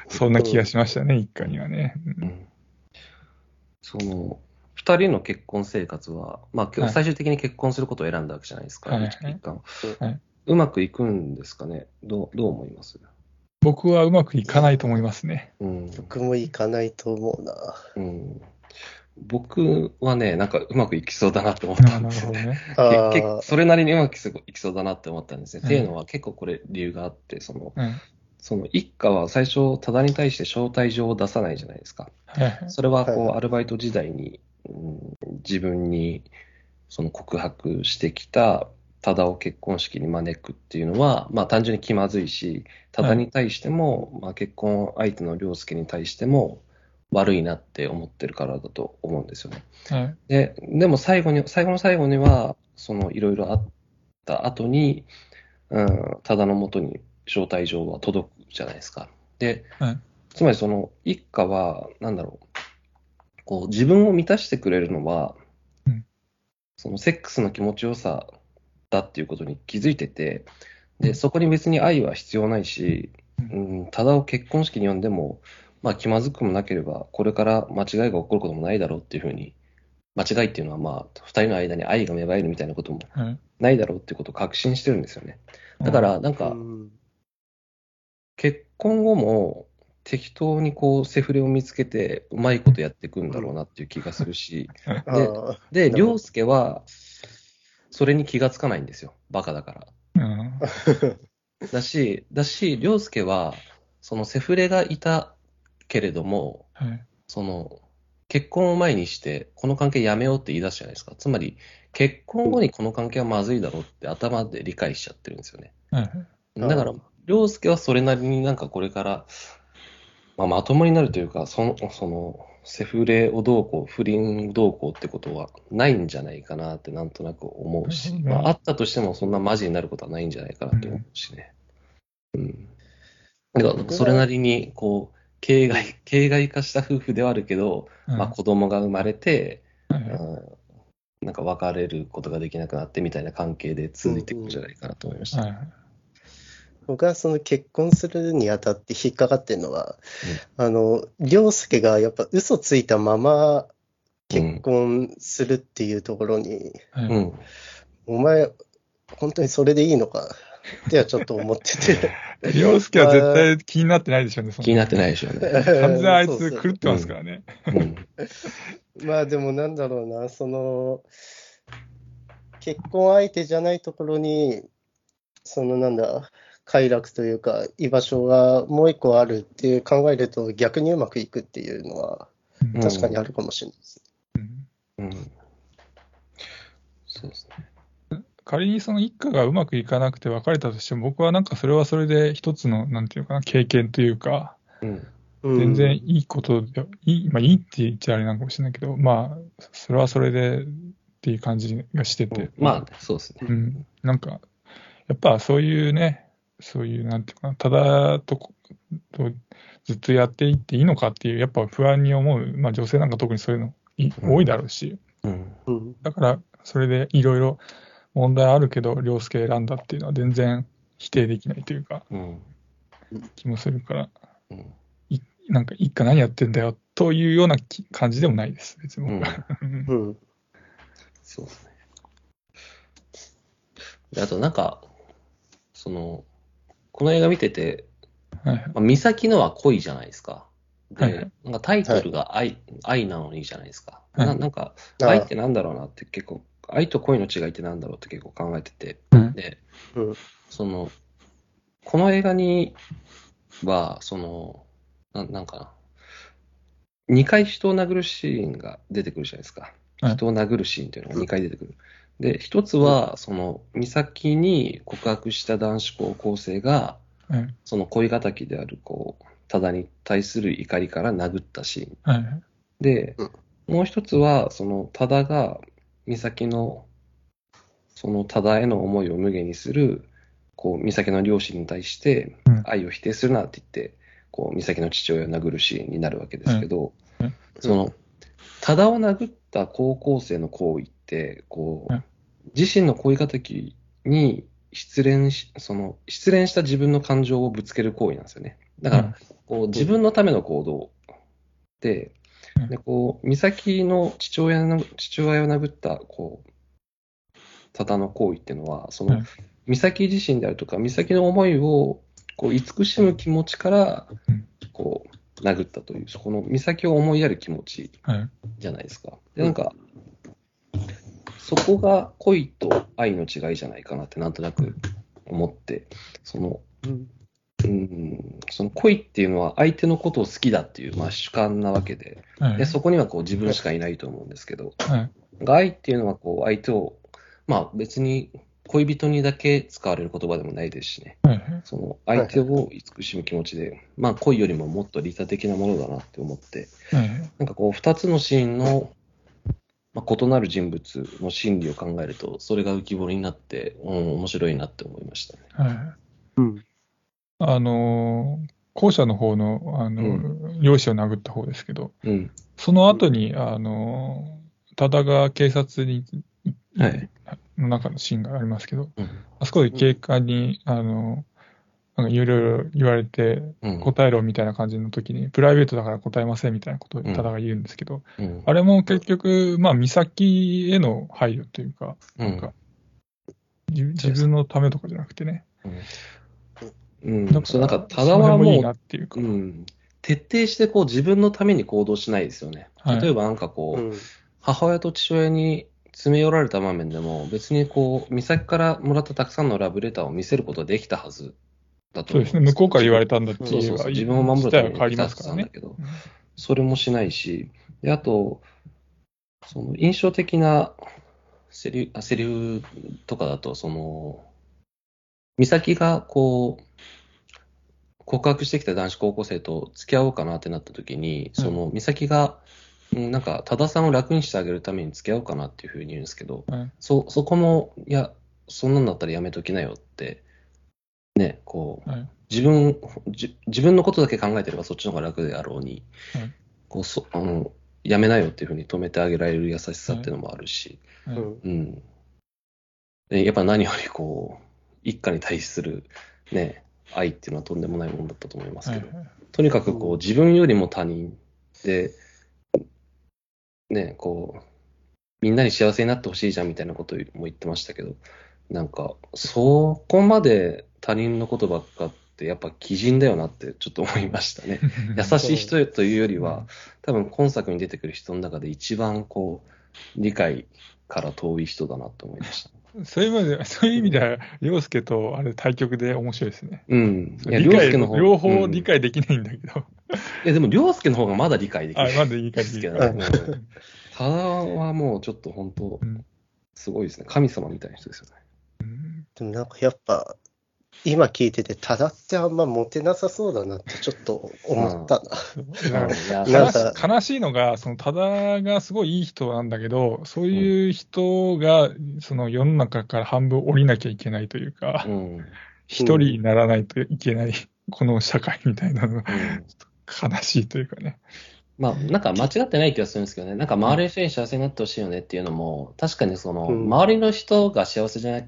Speaker 1: そんな気がしましたね、一家にはね。う
Speaker 2: うんんその、二人の結婚生活は、まあ、
Speaker 1: はい
Speaker 2: 最終的に結婚することを選んだわけじゃないですか、
Speaker 1: はい
Speaker 2: 一一貫
Speaker 1: はいう
Speaker 2: まくいくんですかね？どう、どう思います？
Speaker 1: 僕はうまくいかないと思いますね。
Speaker 2: うん。
Speaker 3: 僕も行かないと思うな。
Speaker 2: うん。僕はね、なんかうまくいきそうだなって思ったんですよね。結構
Speaker 3: あ、
Speaker 2: それなりにうまくいきそうだなって思ったんですね。
Speaker 1: うん
Speaker 2: っていうのは結構これ理由があって、その、
Speaker 1: うん。
Speaker 2: その一家は最初、多田に対して招待状を出さないじゃないですか。
Speaker 1: はいはい。
Speaker 2: それはこう、
Speaker 3: はい
Speaker 2: アルバイト時代に、うん自分にその告白してきた多田を結婚式に招くっていうのは、まあ単純に気まずいし、多田に対しても、まあ結婚相手の良介に対しても悪いなって思ってるからだと思うんですよね。
Speaker 1: はい。
Speaker 2: で、でも最後に、最後の最後には、そのいろいろあった後に、うん、ただのもとに招待状は届くじゃないですか。で、
Speaker 1: はい
Speaker 2: つまりその一家は、なんだろう、こう自分を満たしてくれるのは、
Speaker 1: うん
Speaker 2: そのセックスの気持ちよさだっていうことに気づいてて、で、
Speaker 1: うん
Speaker 2: そこに別に愛は必要ないし、
Speaker 1: う
Speaker 2: うん、ただを結婚式に呼んでも、まあ気まずくもなければ、これから間違いが起こることもないだろうっていうふうに、間違いっていうのはまあ、二人の間に愛が芽生えるみたいなことも
Speaker 1: はい。
Speaker 2: ないだろうっていうことを確信してるんですよね。だから、なん
Speaker 3: う
Speaker 2: か、
Speaker 3: ん
Speaker 2: 結婚後も適当にこう、セフレを見つけて、うまいことやっていくんだろうなっていう気がするし、で、
Speaker 3: なるほど
Speaker 2: 涼介は、それに気がつかないんですよ。バカだから。
Speaker 1: うん。
Speaker 2: だし、だし、涼介は、そのセフレがいたけれども、
Speaker 1: はい。
Speaker 2: その、結婚を前にして、この関係やめようって言い出すじゃないですか。つまり、結婚後にこの関係はまずいだろうって頭で理解しちゃってるんですよね。
Speaker 1: はい。
Speaker 2: だから
Speaker 3: あー、
Speaker 2: 涼介はそれなりになんかこれから、まあ、まともになるというか、その、その、セフレをどうこう、不倫どうこうってことはないんじゃないかなってなんとなく思うし、まあ、あったとしてもそんなマジになることはないんじゃないかなと思うしね。うん。だから、それなりに、こう、形骸、形骸化した夫婦ではあるけど、
Speaker 1: うん
Speaker 2: まあ、子供が生まれて、
Speaker 1: はい
Speaker 2: うんなんか別れることができなくなってみたいな関係で続いていくんじゃないかなと思いました。
Speaker 1: はい。
Speaker 3: 僕はその結婚するにあたって引っかかってるのは、あの、凌介がやっぱ嘘ついたまま結婚するっていうところに、
Speaker 1: はい。
Speaker 2: うん。
Speaker 3: お前、本当にそれでいいのか？ってはちょっと思ってて。
Speaker 1: 凌介は絶対気になってないでしょうね。
Speaker 2: 気になってないでしょうね。
Speaker 1: 完全あいつ狂ってますからね。
Speaker 2: うん。
Speaker 3: まあでもなんだろうな、その、結婚相手じゃないところに、そのなんだ、快楽というか、居場所がもう一個あるっていう考えると逆にうまくいくっていうのは
Speaker 1: うん
Speaker 3: 確かにあるかもしれないです。
Speaker 1: うん
Speaker 2: うん。そうですね。
Speaker 1: 仮にその一家がうまくいかなくて別れたとしても、僕はなんかそれはそれで一つの、なんていうかな、経験というか、
Speaker 2: うん。
Speaker 3: うん
Speaker 1: 全然いいことで、いい、まあいいって言っちゃあれなのかもしれないけど、まあ、それはそれでっていう感じがしてて、
Speaker 2: まあ、そうですね。
Speaker 1: うん、なんか、やっぱそういうね、そういう、なんていうかな、ただとことずっとやっていっていいのかっていう、やっぱ不安に思う、まあ女性なんか特にそういうのい
Speaker 2: うん
Speaker 1: 多いだろうし、
Speaker 2: うん。
Speaker 3: うん
Speaker 1: だからそれでいろいろ問題あるけど、凌介選んだっていうのは全然否定できないというか、
Speaker 2: うん。
Speaker 1: 気もするから、
Speaker 2: うん。
Speaker 1: なんか一家何やってんだよというようなき感じでもないです、別に僕は。うん
Speaker 3: うん
Speaker 2: そうですね。であと、なんか、その、この映画見てて、
Speaker 1: はい
Speaker 2: まあ、美咲のは恋じゃないですか。で、
Speaker 1: はいはい
Speaker 2: なんかタイトルが愛、愛なのにいいじゃないですか。
Speaker 1: はい
Speaker 2: ななんか、愛ってなんだろうなって結構、愛と恋の違いってなんだろうって結構考えてて。
Speaker 1: うん。
Speaker 2: で、
Speaker 3: うん。
Speaker 2: その、この映画には、その、ななんかな、2回人を殴るシーンが出てくるじゃないですか。
Speaker 1: はい。
Speaker 2: 人を殴るシーンっていうのが2回出てくる。で、一つは、その、美咲に告白した男子高校生が、
Speaker 1: はい
Speaker 2: その恋敵である、こう、多田に対する怒りから殴ったシーン。
Speaker 1: はい。
Speaker 2: で
Speaker 3: うん、
Speaker 2: もう一つは、その、多田が、美咲の、その多田への思いを無限にする、こう、美咲の両親に対して
Speaker 1: うん、
Speaker 2: 愛を否定するなって言って、こう、美咲の父親を殴るシーンになるわけですけど
Speaker 1: うん。うん、
Speaker 2: その、多田を殴った高校生の行為って、こ
Speaker 1: うん。
Speaker 2: う、自身の恋敵に失恋し、その、失恋した自分の感情をぶつける行為なんですよね。だから、こう自分のための行動で、
Speaker 1: うん
Speaker 2: でこう美咲の父親の父親を殴ったこう多田の行為っていうのは、その、
Speaker 1: うん
Speaker 2: 美咲自身であるとか、美咲の思いをこう、慈しむ気持ちから
Speaker 1: うん、
Speaker 2: こう、殴ったという、そこの美咲を思いやる気持ち
Speaker 1: はい。
Speaker 2: じゃないですか。で、なんか、そこが恋と愛の違いじゃないかなってなんとなく思って、その、
Speaker 3: うん
Speaker 2: うん、その恋っていうのは相手のことを好きだっていう、まあ、主観なわけで、
Speaker 1: はい。
Speaker 2: でそこにはこう自分しかいないと思うんですけど、
Speaker 1: はい。
Speaker 2: 愛っていうのはこう相手を、まあ別に恋人にだけ使われる言葉でもないですしね、
Speaker 1: はい。
Speaker 2: その相手を慈しむ気持ちで、まあ恋よりももっと利他的なものだなって思って、
Speaker 1: はい。
Speaker 2: なんかこう二つのシーンの、まあ、異なる人物の心理を考えると、それが浮き彫りになって、うん、面白いなって思いましたね。
Speaker 1: はい。
Speaker 3: うん。
Speaker 1: あのー、後者の方の、あの、
Speaker 2: う
Speaker 1: 容姿を殴った方ですけど、
Speaker 2: うん。
Speaker 1: その後に、あのー、多田が警察に、
Speaker 2: はい。
Speaker 1: の中のシーンがありますけど、
Speaker 2: うん。
Speaker 1: あそこで警官に、あのー、なんかいろいろ言われて、
Speaker 2: うん。
Speaker 1: 答えろみたいな感じの時に、プライベートだから答えませんみたいなことを多田が言うんですけど、
Speaker 2: うん。
Speaker 1: あれも結局、まあ、美咲への配慮というか、なんか、自自分のためとかじゃなくてね、
Speaker 2: うん。
Speaker 1: だ
Speaker 2: そう、なんか、ただ
Speaker 1: その
Speaker 2: は
Speaker 1: 辺もいいな
Speaker 2: も
Speaker 1: っていうか、
Speaker 2: う、うん。徹底してこう自分のために行動しないですよね。
Speaker 1: はい
Speaker 2: 例えばなんかこう、
Speaker 3: うん
Speaker 2: 母親と父親に詰め寄られた場面でも、別にこう、美咲からもらったたくさんのラブレターを見せることができたはずだと思
Speaker 1: そうですね、向こうから言われたんだって言えば
Speaker 2: そうそうそう、自分を守るために
Speaker 1: 自体は変わりますからね
Speaker 2: 来たはずなんだ。けど、それもしないし、で、あと、その印象的なセリあセリフとかだと、その、美咲がこう、告白してきた男子高校生と付き合おうかなってなった時に、その美咲が、うんなんか、多田さんを楽にしてあげるために付き合おうかなっていうふうに言うんですけど、
Speaker 1: はい
Speaker 2: そ、そこも、いや、そんなんだったらやめときなよって、ね、こう、
Speaker 1: はい
Speaker 2: 自分、じ自分のことだけ考えてればそっちの方が楽であろうに、
Speaker 1: はい
Speaker 2: こうそあのやめなよっていうふうに止めてあげられる優しさっていうのもあるし、
Speaker 3: うん。
Speaker 2: でやっぱ何よりこう、一家に対するね、愛っていうのはとんでもないものだったと思いますけど、
Speaker 1: はい
Speaker 2: とにかくこう、自分よりも他人で、ね、こう、みんなに幸せになってほしいじゃんみたいなことも言ってましたけど、なんか、そこまで他人のことばっかって、やっぱ鬼人だよなってちょっと思いましたね。優しい人というよりは、多分今作に出てくる人の中で一番こう、理解から遠い人だなと思いました。
Speaker 1: そういう意味では、そういう意味では、凌介とあれ対局で面白いですね。
Speaker 2: うん。いや、
Speaker 1: 理解
Speaker 2: 凌介の方
Speaker 1: 両方
Speaker 2: うん
Speaker 1: 理解できないんだけど、
Speaker 2: いや、でも凌介の方がまだ理解でき
Speaker 1: あ
Speaker 2: ない。
Speaker 1: まだ理解でき
Speaker 2: ですけ
Speaker 1: ない。
Speaker 2: ど、うんただはもうちょっと本当
Speaker 1: うん、
Speaker 2: すごいですね。神様みたいな人ですよね。
Speaker 1: うん
Speaker 3: でもなんかやっぱ、今聞いてて、ただってあんまモテなさそうだなってちょっと思ったな。
Speaker 1: そうだから
Speaker 2: いや
Speaker 3: なん
Speaker 1: 悲
Speaker 3: か
Speaker 1: し悲しいのが、その多田がすごいいい人なんだけど、そういう人がその世の中から半分降りなきゃいけないというか
Speaker 2: う、ん。うん
Speaker 1: 一人にならないといけない、この社会みたいなのが悲しいというかね。
Speaker 2: まあ、なんか間違ってない気がするんですけどね。なんか周りの人に幸せになってほしいよねっていうのも、確かにその、
Speaker 3: うん
Speaker 2: 周りの人が幸せじゃな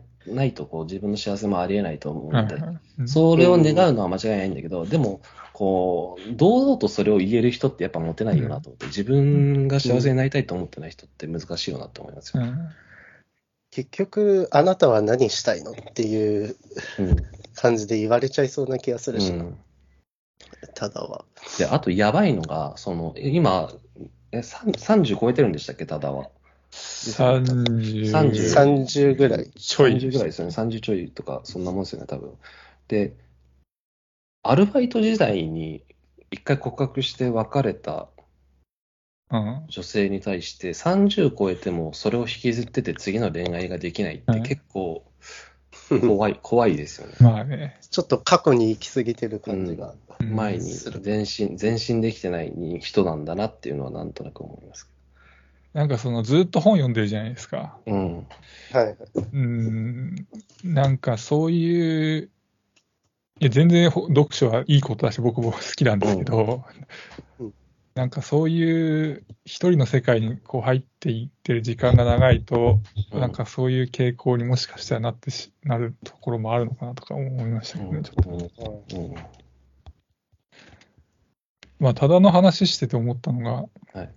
Speaker 2: いと、こう、自分の幸せもありえないと思う
Speaker 1: はい
Speaker 2: ので、それを願うのは間違いないんだけど、でも、こう、堂々とそれを言える人ってやっぱモテないよなと思って、自分が幸せになりたいと思ってない人って難しいよなって思いますよ。
Speaker 1: うん。
Speaker 3: 結局、あなたは何したいのっていう
Speaker 2: うん。
Speaker 3: 感じで言われちゃいそうな気がするしな、
Speaker 2: うん。
Speaker 3: ただは。
Speaker 2: で、あとやばいのが、その、今、え、さん30超えてるんでしたっけ、ただは。
Speaker 1: 30
Speaker 3: 30ぐらい。
Speaker 1: ちょい
Speaker 2: 30ぐらいですよね。30ちょいとか、そんなもんですよね、多分。で、アルバイト時代に一回告白して別れた
Speaker 1: うん
Speaker 2: 女性に対して、30超えてもそれを引きずってて次の恋愛ができないって
Speaker 1: はい
Speaker 2: 結構怖い、怖いですよね。
Speaker 1: まあね。
Speaker 3: ちょっと過去に行き過ぎてる感じが。
Speaker 1: うん
Speaker 2: 前に前進、前進できてない人なんだなっていうのはなんとなく思います。
Speaker 1: なんかそのずっと本読んでるじゃないですか。
Speaker 2: うん。
Speaker 3: はい。
Speaker 1: うん、なんかそういう、いや全然ほ読書はいいことだし、僕も好きなんですけど、
Speaker 3: うん
Speaker 1: なんかそういう一人の世界にこう入っていってる時間が長いと、
Speaker 2: うん
Speaker 1: なんかそういう傾向にもしかしたらなってしなるところもあるのかなとか思いましたけどね、ちょっと。
Speaker 2: うんうん
Speaker 1: まあ、ただの話してて思ったのが、
Speaker 2: はい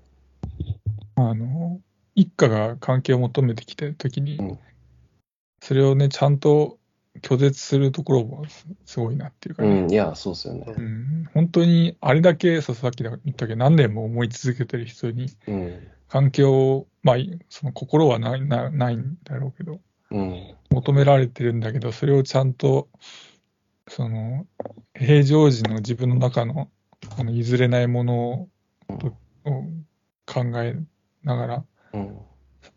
Speaker 1: あの、一家が関係を求めてきたときに、
Speaker 2: うん
Speaker 1: それをね、ちゃんと拒絶するところもすすごいなっていうかね、
Speaker 2: うん、いや、そうですよね。
Speaker 1: うん本当にあれだけ、さっき言ったけど、何年も思い続けてる人に、
Speaker 2: うん。
Speaker 1: 環境を、まあ、その心はないなないんだろうけど、
Speaker 2: うん。
Speaker 1: 求められてるんだけど、それをちゃんと、その、平常時の自分の中の、この譲れないものをを考えながら
Speaker 2: うん。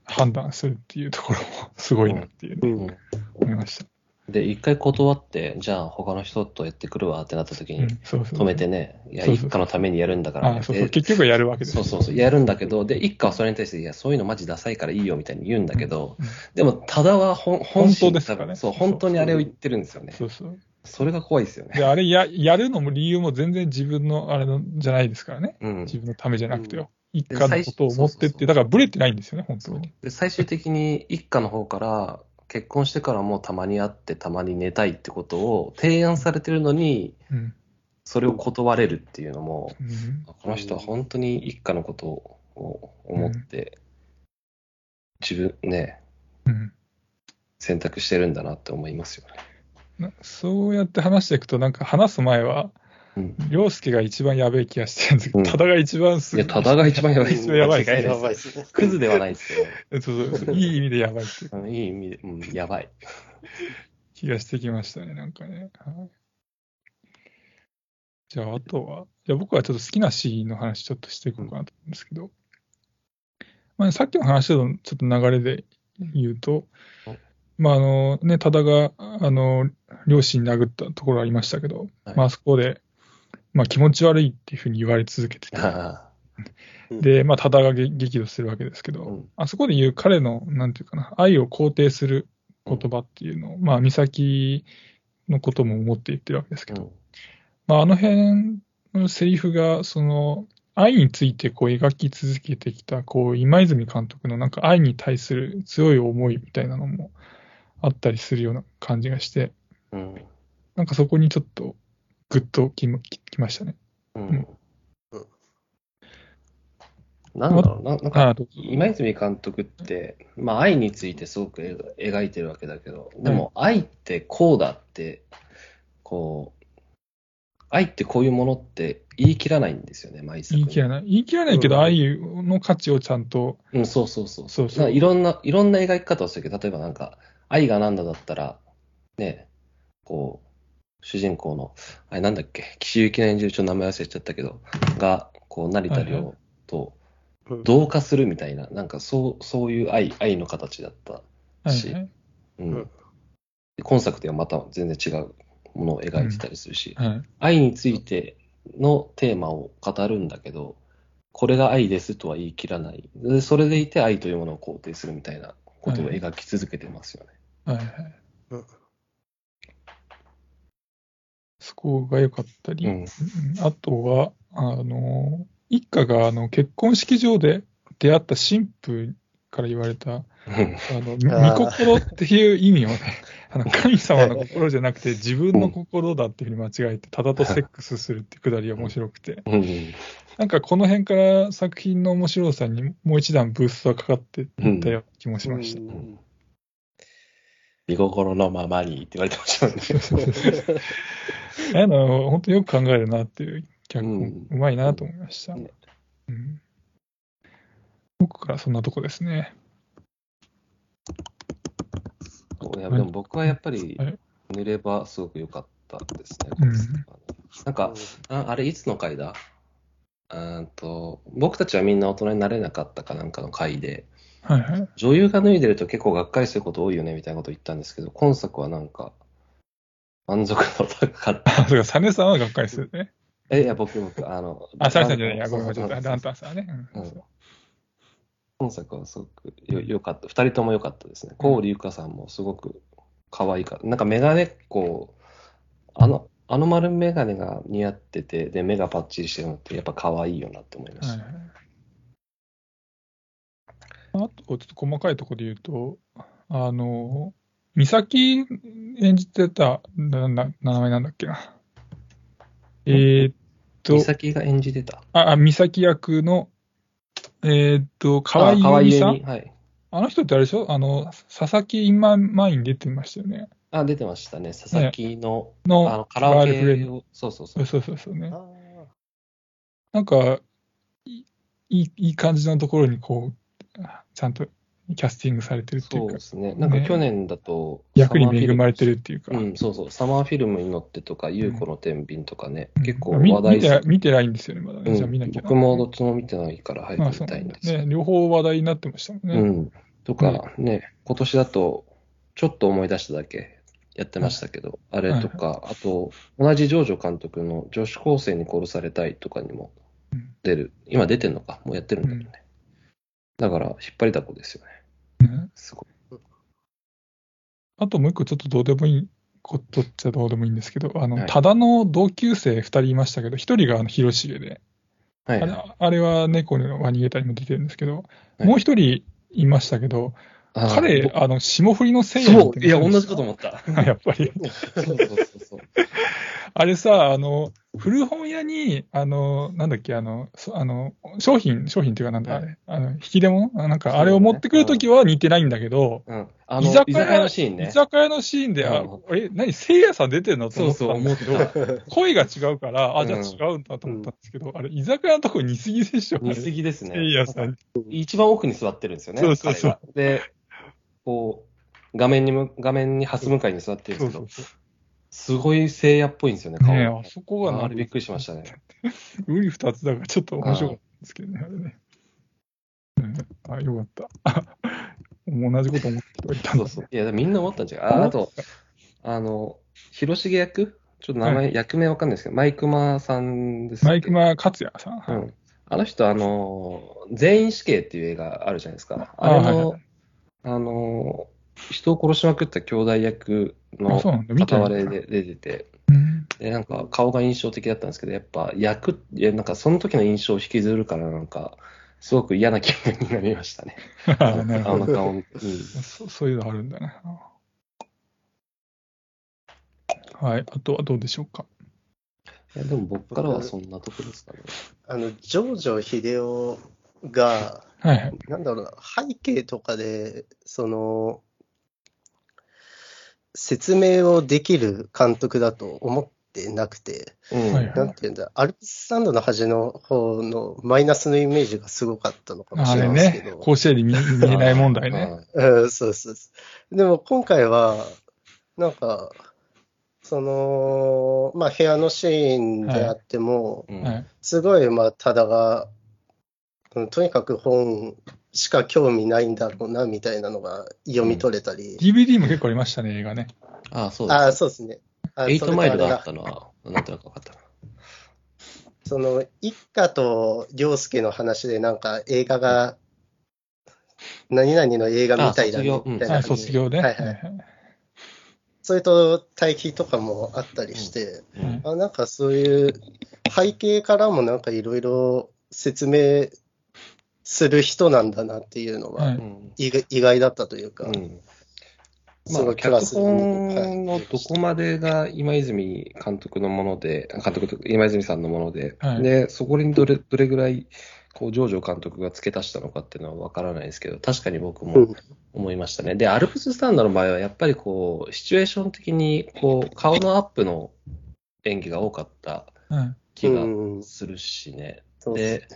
Speaker 1: 判断するっていうところもすごいなっていうね、
Speaker 3: うん。
Speaker 1: 思いました。
Speaker 2: で、一回断って、じゃあ他の人とやってくるわってなった時に。止めてね、いや、一家のためにやるんだから
Speaker 1: そうそう。
Speaker 2: で
Speaker 1: 結局はやるわけですよ
Speaker 2: そうそうそう、やるんだけど、で、一家はそれに対して、いや、そういうのマジダサいからいいよみたいに言うんだけど、
Speaker 1: うん
Speaker 2: でも、ただは本本
Speaker 1: 当ですからね
Speaker 2: そう、本当にあれを言ってるんですよね。
Speaker 1: そうそう。
Speaker 2: それが怖いですよね。
Speaker 1: で、あれや、やるのも理由も全然自分のあれのじゃないですからね。
Speaker 2: うん。
Speaker 1: 自分のためじゃなくてよ。一
Speaker 2: で
Speaker 1: 家のことを思ってって、
Speaker 2: 最初そうそうそう
Speaker 1: だからブレてないんですよね、本当に。
Speaker 2: で最終的に一家の方から、結婚してからもたまに会ってたまに寝たいってことを提案されてるのに、
Speaker 1: うん。
Speaker 2: それを断れるっていうのも、
Speaker 1: うん
Speaker 2: この人は本当に一家のことを思って、自分ね、
Speaker 1: うん
Speaker 2: 選択してるんだなって思いますよね。
Speaker 1: なそうやって話していくと、なんか話す前は、
Speaker 2: うん。
Speaker 1: 凌介が一番やべえ気がしてるんですけど、
Speaker 2: うん
Speaker 1: 多田が一番す
Speaker 2: いや、多田が一番やばいです。
Speaker 1: やばい
Speaker 2: で。
Speaker 3: です。
Speaker 2: クズではないですよ。
Speaker 1: そうそうそう、いい意味でやばいっていう
Speaker 2: うんいい意味で、うん、やばい。
Speaker 1: 気がしてきましたね、なんかね。はい、じゃあ、あとは、じゃあ僕はちょっと好きなシーンの話ちょっとしていこうかなと思うんですけど、まあ、さっきの話とのちょっと流れで言うと
Speaker 2: うん、
Speaker 1: まああのね、多田があの両親に殴ったところありましたけど、
Speaker 2: はい
Speaker 1: まあ、あそこで、まあ、気持ち悪いっていうふうに言われ続けてて、
Speaker 2: あ
Speaker 1: で、まあ、多田が激激怒するわけですけど、
Speaker 2: うん。
Speaker 1: あそこで言う彼の、なんていうかな、愛を肯定する言葉っていうのを、まあ、美咲のことも思って言ってるわけですけど、
Speaker 2: うん。
Speaker 1: まあ、あの辺のセリフが、その、愛についてこう描き続けてきた、こう、今泉監督のなんか愛に対する強い思いみたいなのもあったりするような感じがして、
Speaker 2: うん。
Speaker 1: なんかそこにちょっとグッときまききましたね。
Speaker 2: うん。
Speaker 1: うん。
Speaker 2: なんだろうな、なんか、今泉監督って、まあ、愛についてすごく描描いてるわけだけど、でも、愛ってこうだって、こう、愛ってこういうものって言い切らないんですよね、毎作
Speaker 1: 言い切らない。言い切らないけど、
Speaker 3: うん。
Speaker 1: 愛の価値をちゃんと、
Speaker 2: うん、そうそうそう。
Speaker 1: そうそう。
Speaker 2: いろんな、いろんな描き方をするけど、例えばなんか、愛がなんだだったら、ね、こう、主人公の、あれなんだっけ、岸由紀の演じるちょっと名前忘れちゃったけど、が、こう、成田凌と
Speaker 3: うん。
Speaker 2: 同化するみたいな、なんかそう、そういう愛、愛の形だった。し。うん。今作ではまた全然違うものを描いてたりするし、
Speaker 1: はい。
Speaker 2: 愛についてのテーマを語るんだけど、これが愛ですとは言い切らない。でそれでいて愛というものを肯定するみたいなことを描き続けてますよね。
Speaker 1: はいはい。
Speaker 3: うん
Speaker 1: そこが良かったり、
Speaker 2: うん。
Speaker 1: うん。あとは、あの、一家があの結婚式場で出会った新婦から言われた、あの、御心っていう意味をね、あの神様の心じゃなくて自分の心だっていうふうに間違えて、ただとセックスするってくだりが面白くて、
Speaker 2: うん。
Speaker 1: なんかこの辺から作品の面白さにもう一段ブーストがかかっていったような気もしました。
Speaker 3: うん
Speaker 2: 見心のままにって言われてましたね。
Speaker 1: あの、本当によく考えるなっていう脚本、
Speaker 2: う
Speaker 1: まいなと思いました。
Speaker 2: ね
Speaker 1: うん僕からそんなとこですね。
Speaker 2: いやでも僕はやっぱり
Speaker 1: はい
Speaker 2: 塗ればすごく良かったですね。
Speaker 1: うん
Speaker 2: なんか、ああれいつの回だ？うーんと僕たちはみんな大人になれなかったかなんかの回で、
Speaker 1: はいはい。
Speaker 2: 女優が脱いでると結構がっかりすること多いよねみたいなこと言ったんですけど、今作はなんか、満足度高かった。
Speaker 1: あ、そうか、サネさんはがっかりするね。
Speaker 2: え、いや、僕、僕、あの、
Speaker 1: あ、サネさんじゃないや、ごめん、ちょっと、ンタンさんはね。うん
Speaker 2: うん今作はすごくよよかった。二人とも良かったですね。コーリゆかさんもすごく可愛いか。なんかメガネっ子、あの、あの丸メガネが似合ってて、で、目がパッチリしてるのってやっぱ可愛いよなって思いました。
Speaker 1: はいはい。あと、ちょっと細かいところで言うと、あの、美咲演じてた、なな名前なんだっけな。えーっと
Speaker 2: 美、咲が演じてた。
Speaker 1: あ、あ美咲役の、えーっと、河合
Speaker 2: あ
Speaker 1: 由美さん？
Speaker 2: はい。
Speaker 1: あの人ってあれでしょ？あの、佐々木今前に出てましたよね。
Speaker 2: あ、出てましたね。佐々木の、
Speaker 1: の
Speaker 2: あのカラオケを、そうそうそ。
Speaker 1: そううそうそうそうね。
Speaker 3: あ
Speaker 1: なんか、いいいい感じのところにこう、ちゃんとキャスティングされてるっていか
Speaker 2: そううで、すね。なんか去年だと、
Speaker 1: 役に恵まれてるっていうか、
Speaker 2: うん、そうそう。サマーフィルムに乗ってとか、優子の天秤とかね、
Speaker 1: うん
Speaker 2: 結構
Speaker 1: み
Speaker 2: 話題
Speaker 1: 見て見てないんですよね、まだね。
Speaker 2: うん
Speaker 1: じゃあ見なきゃな。
Speaker 2: 僕もどっちも見てないから早く見たいんです
Speaker 1: ね。両方話題になってましたもんね。
Speaker 2: うん。とか、ね、今年だと、ちょっと思い出しただけやってましたけど、あれとか、あと、同じジョージョ監督の女子高生に殺されたいとかにも
Speaker 1: うん
Speaker 2: 出る。今出てんのか？もうやってるんだけどね。だから、引っ張りだこですよね。
Speaker 1: ね
Speaker 2: すごい。
Speaker 1: あともう一個ちょっとどうでもいいことっちゃどうでもいいんですけど、あの、
Speaker 2: はい
Speaker 1: ただの同級生二人いましたけど、一人があの広重で、
Speaker 2: はい。
Speaker 1: あれあれは猫のは逃げたにも出てるんですけど、
Speaker 2: はい
Speaker 1: もう一人いましたけど、彼、
Speaker 2: ぼ
Speaker 1: あの、霜降りのせいや
Speaker 2: そう、いや、同じこと思った。
Speaker 1: あ やっぱり。
Speaker 2: そうそうそうそう。
Speaker 1: あれさ、あの、古本屋に、あの、なんだっけ、あの、そあの、商品、商品っていうかなんだ、
Speaker 2: はい
Speaker 1: あれ、あの、引き出物？あなんか、あれを持ってくるときは似てないんだけど、
Speaker 2: うん。あの、居酒屋のシーンね。
Speaker 1: 居。酒屋のシーンで、あ
Speaker 2: うん。
Speaker 1: え、何、せいやさん出てんの？と思った
Speaker 2: そうそう。ん
Speaker 1: ですけど、声が違うから、あ、じゃあ
Speaker 2: うん。
Speaker 1: 違うんだと思ったんですけど、あれ、居酒屋のとこ似すぎでしょ、あれ。
Speaker 2: 似すぎですね。
Speaker 1: せいやさん。
Speaker 2: 一番奥に座ってるんですよね。
Speaker 1: そうそうそう。
Speaker 2: 彼がで、こう、画面にむ、画面に初向かいに座ってるんですけど。
Speaker 1: そうそう、そう。
Speaker 2: すごい聖夜っぽいんですよね、顔
Speaker 1: ね。あそこがな
Speaker 2: あれびっくりしましたね。
Speaker 1: ウリ二つだからちょっと面白かったんですけどね、あれね。うん、あ、よかった。あ同じこと思ってはいたんだ
Speaker 2: そうそう。いや、みんな思ったんじゃないああと、あの、広重役？ちょっと名前、役名わかんないですけど、マイクマさんです
Speaker 1: マイクマ克也さん。はい
Speaker 2: うん。あの人、あの、全員死刑っていう映画あるじゃないですか。
Speaker 1: あ
Speaker 2: あれの
Speaker 1: はいはい、
Speaker 2: あの、人を殺しまくった兄弟役
Speaker 1: あ、
Speaker 2: の片割れで出てて、
Speaker 1: うん。
Speaker 2: で、なんか顔が印象的だったんですけど、やっぱ役、いや、なんかその時の印象を引きずるから、なんか、すごく嫌な気分になりましたね。あの顔に。うん
Speaker 1: そそういうのあるんだね。はい。あとはどうでしょうか？
Speaker 2: いやでも僕からはそんなとこですかね。
Speaker 3: あの、ジョージョ秀夫が、
Speaker 1: はいはい。
Speaker 3: なんだろうな、背景とかで、その、説明をできる監督だと思ってなくて、
Speaker 2: うん。
Speaker 1: はい
Speaker 3: なんていうんだ、アルプススタンドの端の方のマイナスのイメージがすごかったのかもし
Speaker 1: あれ
Speaker 3: れないですけ
Speaker 1: ね
Speaker 3: ど、、
Speaker 1: 甲子園で見見えない問題ね。
Speaker 2: はい
Speaker 3: うん、そうそうそう。でも今回は、なんか、その、まあ部屋のシーンであっても、
Speaker 2: うん
Speaker 1: はい。
Speaker 3: すごい、まあ、ただが、うんとにかく本しか興味ないんだろうな、みたいなのが読み取れたり。
Speaker 1: DVD も結構ありましたね、映画ね。
Speaker 2: ああ、そうです。
Speaker 3: ああ、そうですね。あ
Speaker 2: エイトマイル
Speaker 3: それとあ
Speaker 2: ったのは、なんとなく分かったな。
Speaker 3: その、一家と涼介の話で、なんか映画が、何々の映画みたいだね
Speaker 2: あ卒業うん
Speaker 1: あ
Speaker 3: みたいな感じ
Speaker 1: 卒業ね。
Speaker 3: はいはい。それと対比とかもあったりして、
Speaker 2: うん
Speaker 3: あなんかそういう背景からもなんかいろいろ説明する人なんだなっていうの
Speaker 1: は
Speaker 3: はい。
Speaker 2: うん
Speaker 3: 意外だったというか、
Speaker 2: うん。
Speaker 3: すご
Speaker 2: まあ、脚
Speaker 3: いプラスに
Speaker 2: 本のどこまでが今泉監督のもので、監督と今泉さんのもので、
Speaker 1: はい。
Speaker 2: で、そこにどれどれぐらい、こう、ジョージョ監督が付け足したのかっていうのは分からないですけど、確かに僕も
Speaker 3: うん。
Speaker 2: 思いましたね。で、アルプススタンドの場合は、やっぱりこう、シチュエーション的に、こう、顔のアップの演技が多かった
Speaker 1: はい。
Speaker 2: 気が
Speaker 3: うん
Speaker 2: するしね。
Speaker 3: そう
Speaker 2: で、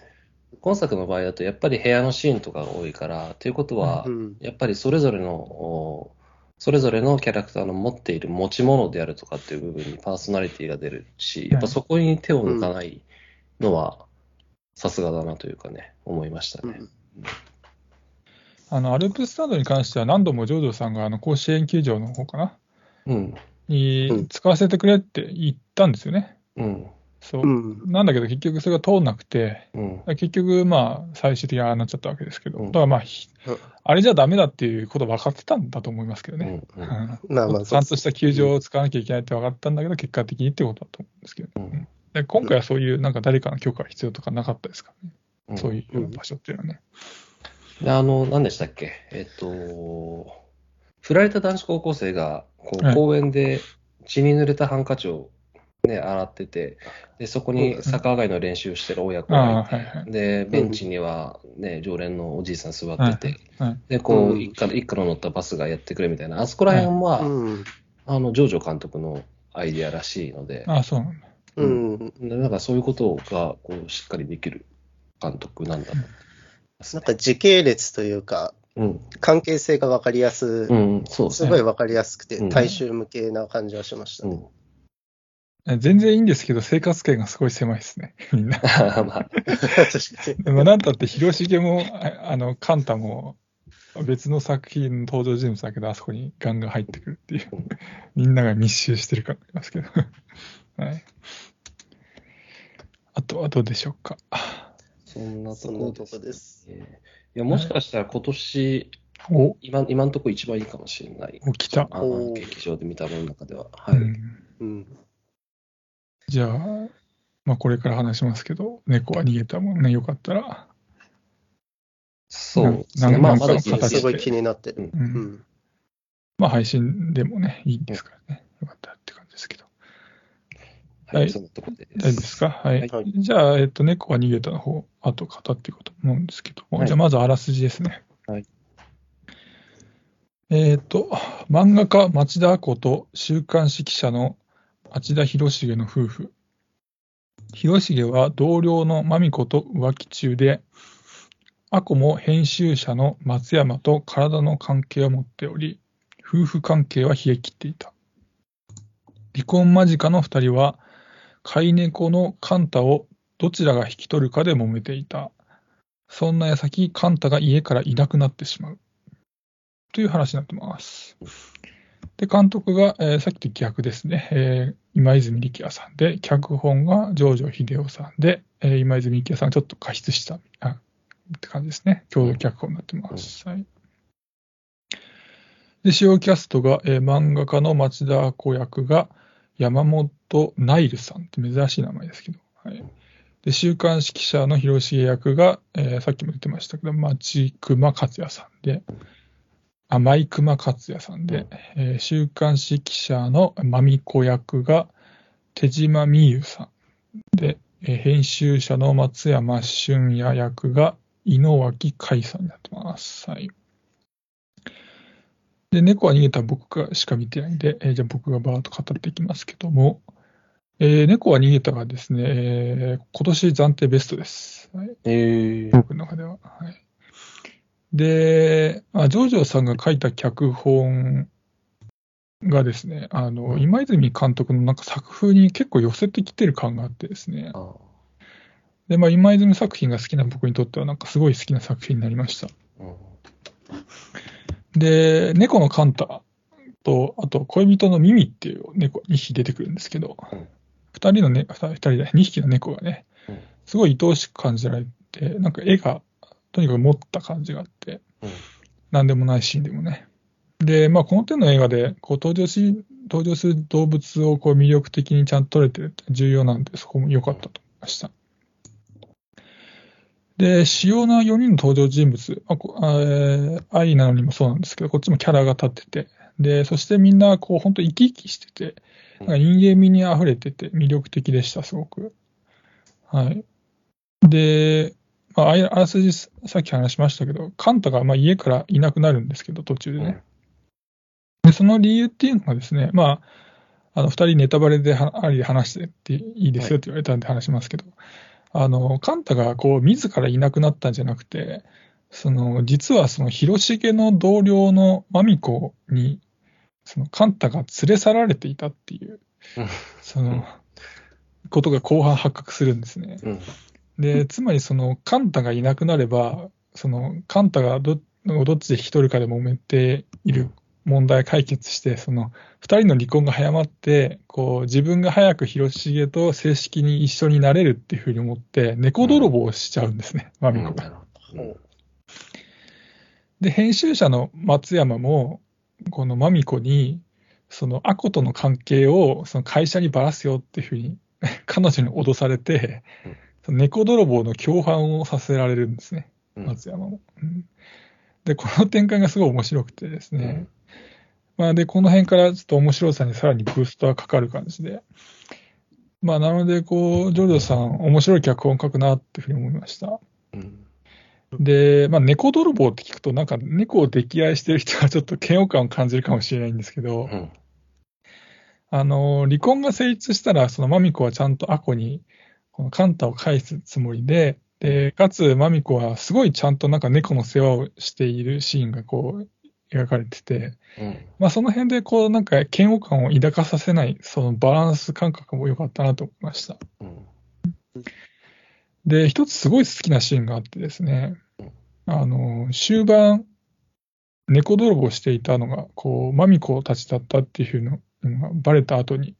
Speaker 2: 今作の場合だと、やっぱり部屋のシーンとかが多いから、ということは、
Speaker 3: うん
Speaker 2: やっぱりそれぞれの、おそれぞれのキャラクターの持っている持ち物であるとかっていう部分にパーソナリティが出るし、やっぱそこに手を抜かないのは、さすがだなというかね、思いましたね。
Speaker 3: うん
Speaker 1: あの、アルプススタンドに関しては何度もジョジョさんがあの甲子園球場の方かな？
Speaker 2: うん。
Speaker 1: に使わせてくれって言ったんですよね。
Speaker 2: うん。
Speaker 1: そう。
Speaker 3: う。ん。
Speaker 1: なんだけど結局それが通んなくて、
Speaker 2: うん。
Speaker 1: 結局まあ最終的にああなっちゃったわけですけど、
Speaker 2: うん。
Speaker 1: だからまあ、ひ
Speaker 3: うん。
Speaker 1: あれじゃダメだっていうこと分かってたんだと思いますけどね。
Speaker 2: うん。
Speaker 1: ちゃんとした球場を使わなきゃいけないって分かったんだけど、結果的にってことだと思うんですけど、
Speaker 2: うん。
Speaker 1: で今回はそういうなんか誰かの許可が必要とかなかったですからね、
Speaker 2: うん。
Speaker 1: そういう場所っていうのはね。
Speaker 2: であの、何でしたっけ？えっと、振られた男子高校生が、こう、
Speaker 1: はい。
Speaker 2: 公園で血に濡れたハンカチをね、洗ってて、で、そこに逆上がりの練習してる親子がいて、
Speaker 1: はいはい。
Speaker 2: で、ベンチにはね、常連のおじいさん座ってて、
Speaker 1: はい
Speaker 2: で、こう、
Speaker 3: うん
Speaker 2: 一家一家の乗ったバスがやってくれみたいな、あそこら辺は、
Speaker 3: うん
Speaker 2: あの、ジョージョ監督のアイディアらしいので、
Speaker 1: あ、そうなんだ。
Speaker 3: うん。
Speaker 2: なんかそういうことがこうしっかりできる監督なんだね。
Speaker 3: なんか時系列というか、
Speaker 2: うん、
Speaker 3: 関係性が分かりやす、
Speaker 2: うん、そうですね。
Speaker 3: すごい分かりやすくて
Speaker 2: うん、
Speaker 3: 大衆向けな感じはしましたね。
Speaker 2: うん。
Speaker 1: 全然いいんですけど、生活圏がすごい狭いですね、みんな。
Speaker 2: まあ、
Speaker 3: 確かに。
Speaker 1: でもなんたって、広重も、ああの、カンタも、別の作品の登場人物だけど、あそこにガンガン入ってくるっていう、みんなが密集してる感がありますけど。はい。あとはどうでしょうか。
Speaker 2: そんなと
Speaker 3: そんなと
Speaker 2: ころです。いや、もしかしたら今年、
Speaker 1: お、
Speaker 2: 今、今のところ一番いいかもしれない。
Speaker 1: お、来た。
Speaker 2: 劇場で見たものの中では。はい。
Speaker 1: うん
Speaker 3: うん。
Speaker 1: じゃあ、まあこれから話しますけど、猫は逃げたもんね、よかったら。
Speaker 2: そうですね。
Speaker 1: なん
Speaker 2: まあ、まだ
Speaker 3: すごい気になってる。
Speaker 1: う。
Speaker 3: うんん。
Speaker 1: まあ配信でもね、いいですからね。よかったらって感じですけど。
Speaker 2: は、
Speaker 1: はいい
Speaker 2: そのところで
Speaker 1: 大丈夫ですか？はい。
Speaker 3: はい
Speaker 1: じゃあ、えっと、猫は逃げたの方、あと語っていこうと思うんですけども、
Speaker 2: はい
Speaker 1: じゃあまずあらすじですね。
Speaker 2: はい。
Speaker 1: えっと、漫画家町田亜子と週刊誌記者の町田博重の夫婦。博重は同僚のまみ子と浮気中で、亜子も編集者の松山と体の関係を持っており、夫婦関係は冷え切っていた。離婚間近の二人は、飼い猫のカンタをどちらが引き取るかで揉めていた。そんな矢先、カンタが家からいなくなってしまう。という話になってます。で、監督が、えーさっきと逆ですね、えー今泉力也さんで、脚本が上條秀夫さんで、えー今泉力也さんがちょっと加筆したあって感じですね。共同脚本になってます。はい。で、主要キャストが、えー漫画家の町田子役が山本ナイルさんって珍しい名前ですけど、はい。で、週刊誌記者の広重役が、えーさっきも言ってましたけど、町熊克也さんで、あ、舞熊克也さんで、えー週刊誌記者のまみ子役が手島美優さんで、えー編集者の松山俊也役が井野脇海さんになってます。はい。で、猫は逃げた僕がしか見てないんで、えーじゃあ僕がバーッと語っていきますけども、えー猫は逃げたがですね、えー今年暫定ベストです。はい、
Speaker 2: えー、
Speaker 1: 僕の中では。はい、で、まあ、ジョージョさんが書いた脚本がですね、あの、今泉監督のなんか作風に結構寄せてきてる感があってですね。
Speaker 2: あ
Speaker 1: で、まあ、今泉作品が好きな僕にとってはなんかすごい好きな作品になりました。
Speaker 2: うん。
Speaker 1: で、猫のカンタと、あと恋人のミミっていう猫2匹出てくるんですけど
Speaker 2: うん、
Speaker 1: 二人のね、二人で2匹の猫がね
Speaker 2: うん、
Speaker 1: すごい愛おしく感じられて、なんか絵がとにかく持った感じがあって、
Speaker 2: うん
Speaker 1: なんでもないシーンでもね。で、まあ、この手の映画でこう登場し、登場する動物をこう魅力的にちゃんと撮れてるって重要なんで、そこも良かったと思いました。で、主要な4人の登場人物、あこあえー愛なのにもそうなんですけど、こっちもキャラが立ってて、で、そしてみんなこう本当生き生きしてて、なんか人間味に溢れてて魅力的でした、すごく。はい。で、まあ、あらすじさっき話しましたけど、カンタがまあ家からいなくなるんですけど、途中でね。で、その理由っていうのがですね、まあ、あの、二人ネタバレではありで話してっていいですよって言われたんで話しますけど、あの、カンタがこう、自らいなくなったんじゃなくて、その、実はその、広重の同僚のマミコに、その、カンタが連れ去られていたっていう
Speaker 2: うん、
Speaker 1: その、ことが後半発覚するんですね。
Speaker 2: うん
Speaker 1: で、つまりその、カンタがいなくなれば、その、カンタがどどっちで引き取るかで揉めている問題解決して、その、二人の離婚が早まって、こう、自分が早く広重と正式に一緒になれるっていうふうに思って、猫泥棒をしちゃうんですね、マミコが。
Speaker 2: うん。
Speaker 1: で、編集者の松山も、このマミコに、その、アコとの関係を、その会社にばらすよっていうふうに、彼女に脅されて猫泥棒の共犯をさせられるんですね、
Speaker 2: うん
Speaker 1: 松山も。うんで、この展開がすごい面白くてですね。まあ、で、この辺からちょっと面白さにさらにブーストがかかる感じで。まあ、なので、こう、ジョジョさん、面白い脚本書くなっていうふうに思いました。
Speaker 2: うん
Speaker 1: で、まあ、猫泥棒って聞くと、なんか猫を溺愛してる人はちょっと嫌悪感を感じるかもしれないんですけど、
Speaker 2: うん
Speaker 1: あの、離婚が成立したら、そのマミコはちゃんとアコに、このカンタを返すつもりで、で、かつ、マミコはすごいちゃんとなんか猫の世話をしているシーンがこう、描かれてて、
Speaker 2: うん。
Speaker 1: まあその辺でこう、なんか嫌悪感を抱かさせない、そのバランス感覚も良かったなと思いました。
Speaker 2: うん。
Speaker 1: で、一つすごい好きなシーンがあってですね
Speaker 2: うん、
Speaker 1: あの、終盤、猫泥棒していたのが、こう、マミコたちだったっていうのがバレた後に、
Speaker 2: うん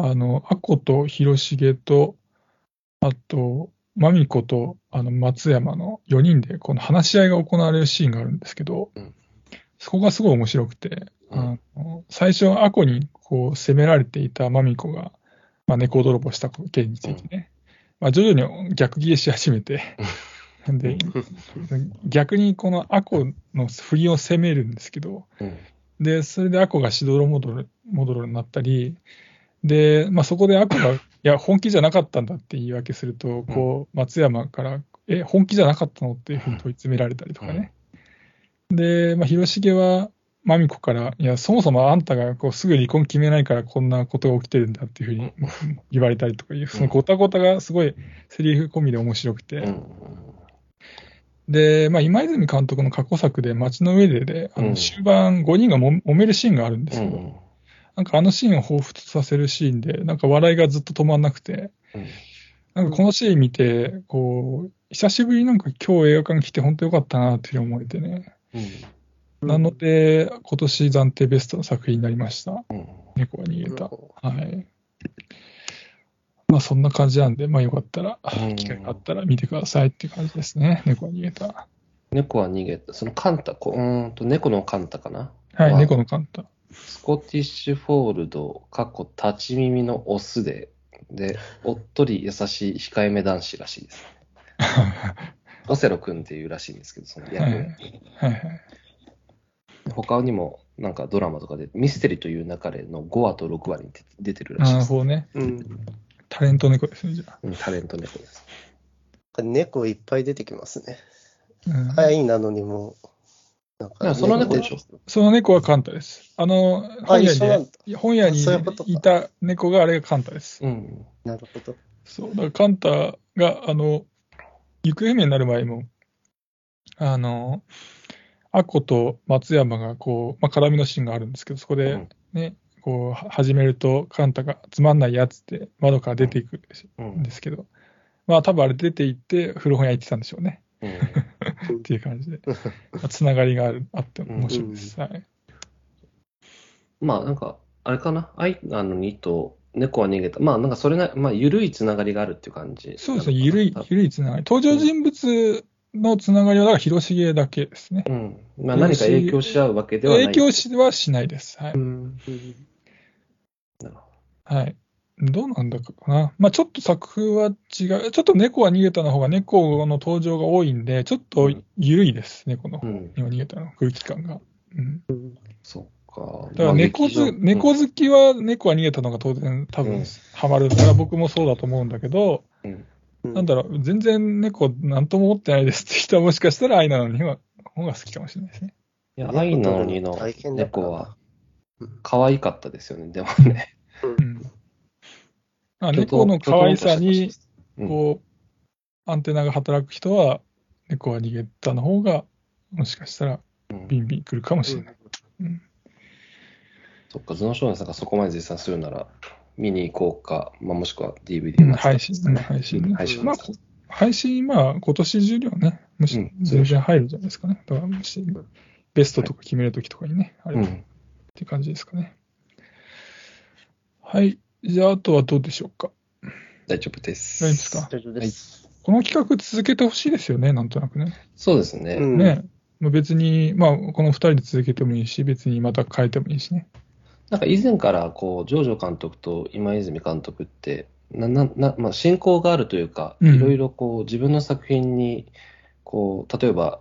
Speaker 1: あの、アコと広重と、あと、マミコと、あの、松山の4人で、この話し合いが行われるシーンがあるんですけど、
Speaker 2: うん。
Speaker 1: そこがすごい面白くて、
Speaker 2: うん。
Speaker 1: あの最初、アコにこう責められていたマミコが、まあ、猫泥棒した件についてね、まあ、徐々に逆ギレし始めて、で、逆にこのアコの振りを責めるんですけど、
Speaker 2: うん。
Speaker 1: で、それでアコがしどろもどろもどろになったり、で、まあ、そこでアコが、いや、本気じゃなかったんだって言い訳すると、こう、松山から、え、本気じゃなかったのっていうふうに問い詰められたりとかね。で、まあ、広重は、マミコから、いや、そもそもあんたがこうすぐ離婚決めないからこんなことが起きてるんだっていうふうに言われたりとかいう、そのごたごたがすごいセリフ込みで面白くて、
Speaker 2: うん。
Speaker 1: で、まあ、今泉監督の過去作で街の上でで、あ
Speaker 2: うん。
Speaker 1: の終盤5人がも揉めるシーンがあるんですけど、
Speaker 2: うん。
Speaker 1: なんかあのシーンを彷彿とさせるシーンで、なんか笑いがずっと止まんなくて、なんかこのシーン見て、こう、久しぶりになんか今日映画館に来て本当よかったなって思えてね。
Speaker 2: うん。
Speaker 1: なので、今年暫定ベストの作品になりました。
Speaker 2: うん。
Speaker 1: 猫が逃げた。
Speaker 3: うん
Speaker 1: はい。まあそんな感じなんで、まあよかったら
Speaker 2: う、ん
Speaker 1: 機会があったら見てくださいっていう感じですね。猫が逃げた。
Speaker 2: 猫は逃げた。そのカンタ、こうーんと、猫のカンタかな？
Speaker 1: はい、
Speaker 2: わ
Speaker 1: 猫のカンタ。
Speaker 2: スコティッシュフォールド、過去立ち耳のオスで、で、おっとり優しい控えめ男子らしいです。オセロ君っていうらしいんですけど、その役。他にもなんかドラマとかで、ミステリーという流れの5話と6話に出出てるらしいです。
Speaker 1: なるほどね。
Speaker 3: うん。
Speaker 1: タレント猫ですね、じゃあ。
Speaker 2: うんタレント猫です。
Speaker 3: 猫いっぱい出てきますね。
Speaker 1: うん
Speaker 3: 早いなのにもう、なん
Speaker 2: いやその猫でしょ？
Speaker 1: その猫はカンタです。あの、
Speaker 3: あ、
Speaker 1: 本屋。に、本屋に
Speaker 3: い
Speaker 1: た猫があれがカンタです。
Speaker 2: うん。
Speaker 3: なるほど。
Speaker 1: そう。だからカンタが、あの、行方不明になる前も、あの、アコと松山がこう、まあ、絡みのシーンがあるんですけど、そこで
Speaker 2: うん
Speaker 1: ね、こう、は始めると、カンタがつまんないやつって窓から出ていく
Speaker 2: うんん
Speaker 1: ですけど、まあ多分あれ出て行って古本屋行ってたんでしょうね。
Speaker 2: うん。
Speaker 1: っていう感じで、まあつながりがあるあって面白いです。はい。
Speaker 2: まあなんか、あれかな、アイなのにと猫は逃げた。まあなんかそれな、まあ緩いつながりがあるっていう感じ。
Speaker 1: そうですね、ゆるい、ゆるいつながり。登場人物のつながりは、だから広重だけですね。
Speaker 2: うん。まあ何か影響し合うわけではない。
Speaker 1: 影響しはしないです。はい。
Speaker 3: うん。
Speaker 2: なるほ
Speaker 1: はい。どうなんだかな。まあちょっと作風は違う。ちょっと猫は逃げたの方が猫の登場が多いんで、ちょっと緩いです、猫の方。
Speaker 2: どうん。
Speaker 1: 今逃げたの空気感が。うん。
Speaker 2: そっか。
Speaker 1: だから猫ず、猫好きは猫は逃げたのが当然多分
Speaker 2: うん
Speaker 1: ハマるから僕もそうだと思うんだけど、
Speaker 2: うん
Speaker 1: なんだろう、全然猫なんとも思ってないですって人はもしかしたら愛なのには、方が好きかもしれないですね。
Speaker 2: いや、愛なのにの猫は
Speaker 3: うん
Speaker 2: 可愛かったですよね、でもね。
Speaker 1: うん。あ猫の可愛さに、
Speaker 2: うん
Speaker 1: こう、アンテナが働く人は、猫は逃げたの方が、もしかしたら
Speaker 2: うん
Speaker 1: ビンビン来るかもしれない。うん。
Speaker 2: そっか、頭脳少年さんがそこまで絶賛するなら、見に行こうか、まあ、もしくは DVD
Speaker 1: うん
Speaker 2: 待つか
Speaker 1: 配信、うん配信ね。
Speaker 2: 配信
Speaker 1: まあ、こ配信、まあ、今年中にはね、むし
Speaker 2: うん
Speaker 1: 全然入るんじゃないですかね。だから、もし、ベストとか決めるときとかにね、あればっ
Speaker 2: うん。
Speaker 1: ていう感じですかね。はい。じゃあ、あとはどうでしょうか？
Speaker 2: 大丈夫です。
Speaker 1: 大丈夫ですか？
Speaker 3: 大丈夫です。
Speaker 1: この企画続けてほしいですよね、なんとなくね。
Speaker 2: そうですね。
Speaker 3: うん
Speaker 1: ね。まあ、別に、まあ、この二人で続けてもいいし、別にまた変えてもいいしね。
Speaker 2: なんか以前から、こう、ジョージョ監督と今泉監督って、な、な、な、まあ、親交があるというか、
Speaker 1: うん
Speaker 2: いろいろこう、自分の作品に、こう、例えば、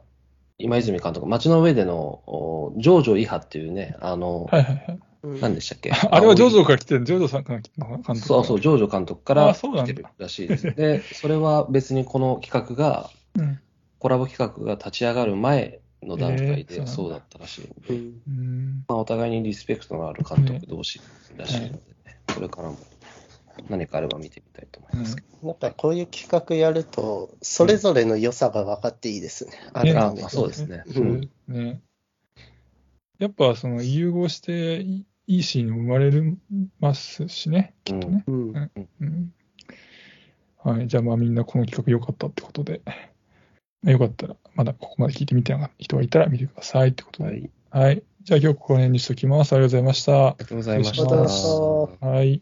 Speaker 2: 今泉監督、街の上での、おジョージョイハっていうね、あの、
Speaker 1: はいはいはい。
Speaker 3: うん
Speaker 2: 何でしたっけ？
Speaker 1: あれはジョジョから来てるジョジョさんから来てるの監督
Speaker 2: そうそう、ジョージョ監督から来てるらしいです。で、それは別にこの企画が、
Speaker 1: うん。
Speaker 2: コラボ企画が立ち上がる前の段階
Speaker 1: えー
Speaker 2: で
Speaker 1: そうだ
Speaker 2: ったらしいんで、
Speaker 3: うん
Speaker 1: うん。
Speaker 2: まあ、お互いにリスペクトのある監督同士らしいのでね、これからも何かあれば見てみたいと思いますけど。
Speaker 3: なんかこういう企画やると、それぞれの良さが分かっていいですね。改めて
Speaker 2: あまあそうですね。
Speaker 3: う
Speaker 2: うんん。
Speaker 1: ね。やっぱその融合していいいシーン生まれますしね、きっとね。
Speaker 3: うん
Speaker 1: うん。はい。じゃあまあみんなこの企画良かったってことで、よかったら、まだここまで聞いてみた人がいたら見てくださいってことで。
Speaker 2: はい。
Speaker 1: はい。じゃあ今日ここら辺にしときます。ありがとうございました。
Speaker 2: ありがとうございました。
Speaker 1: はい。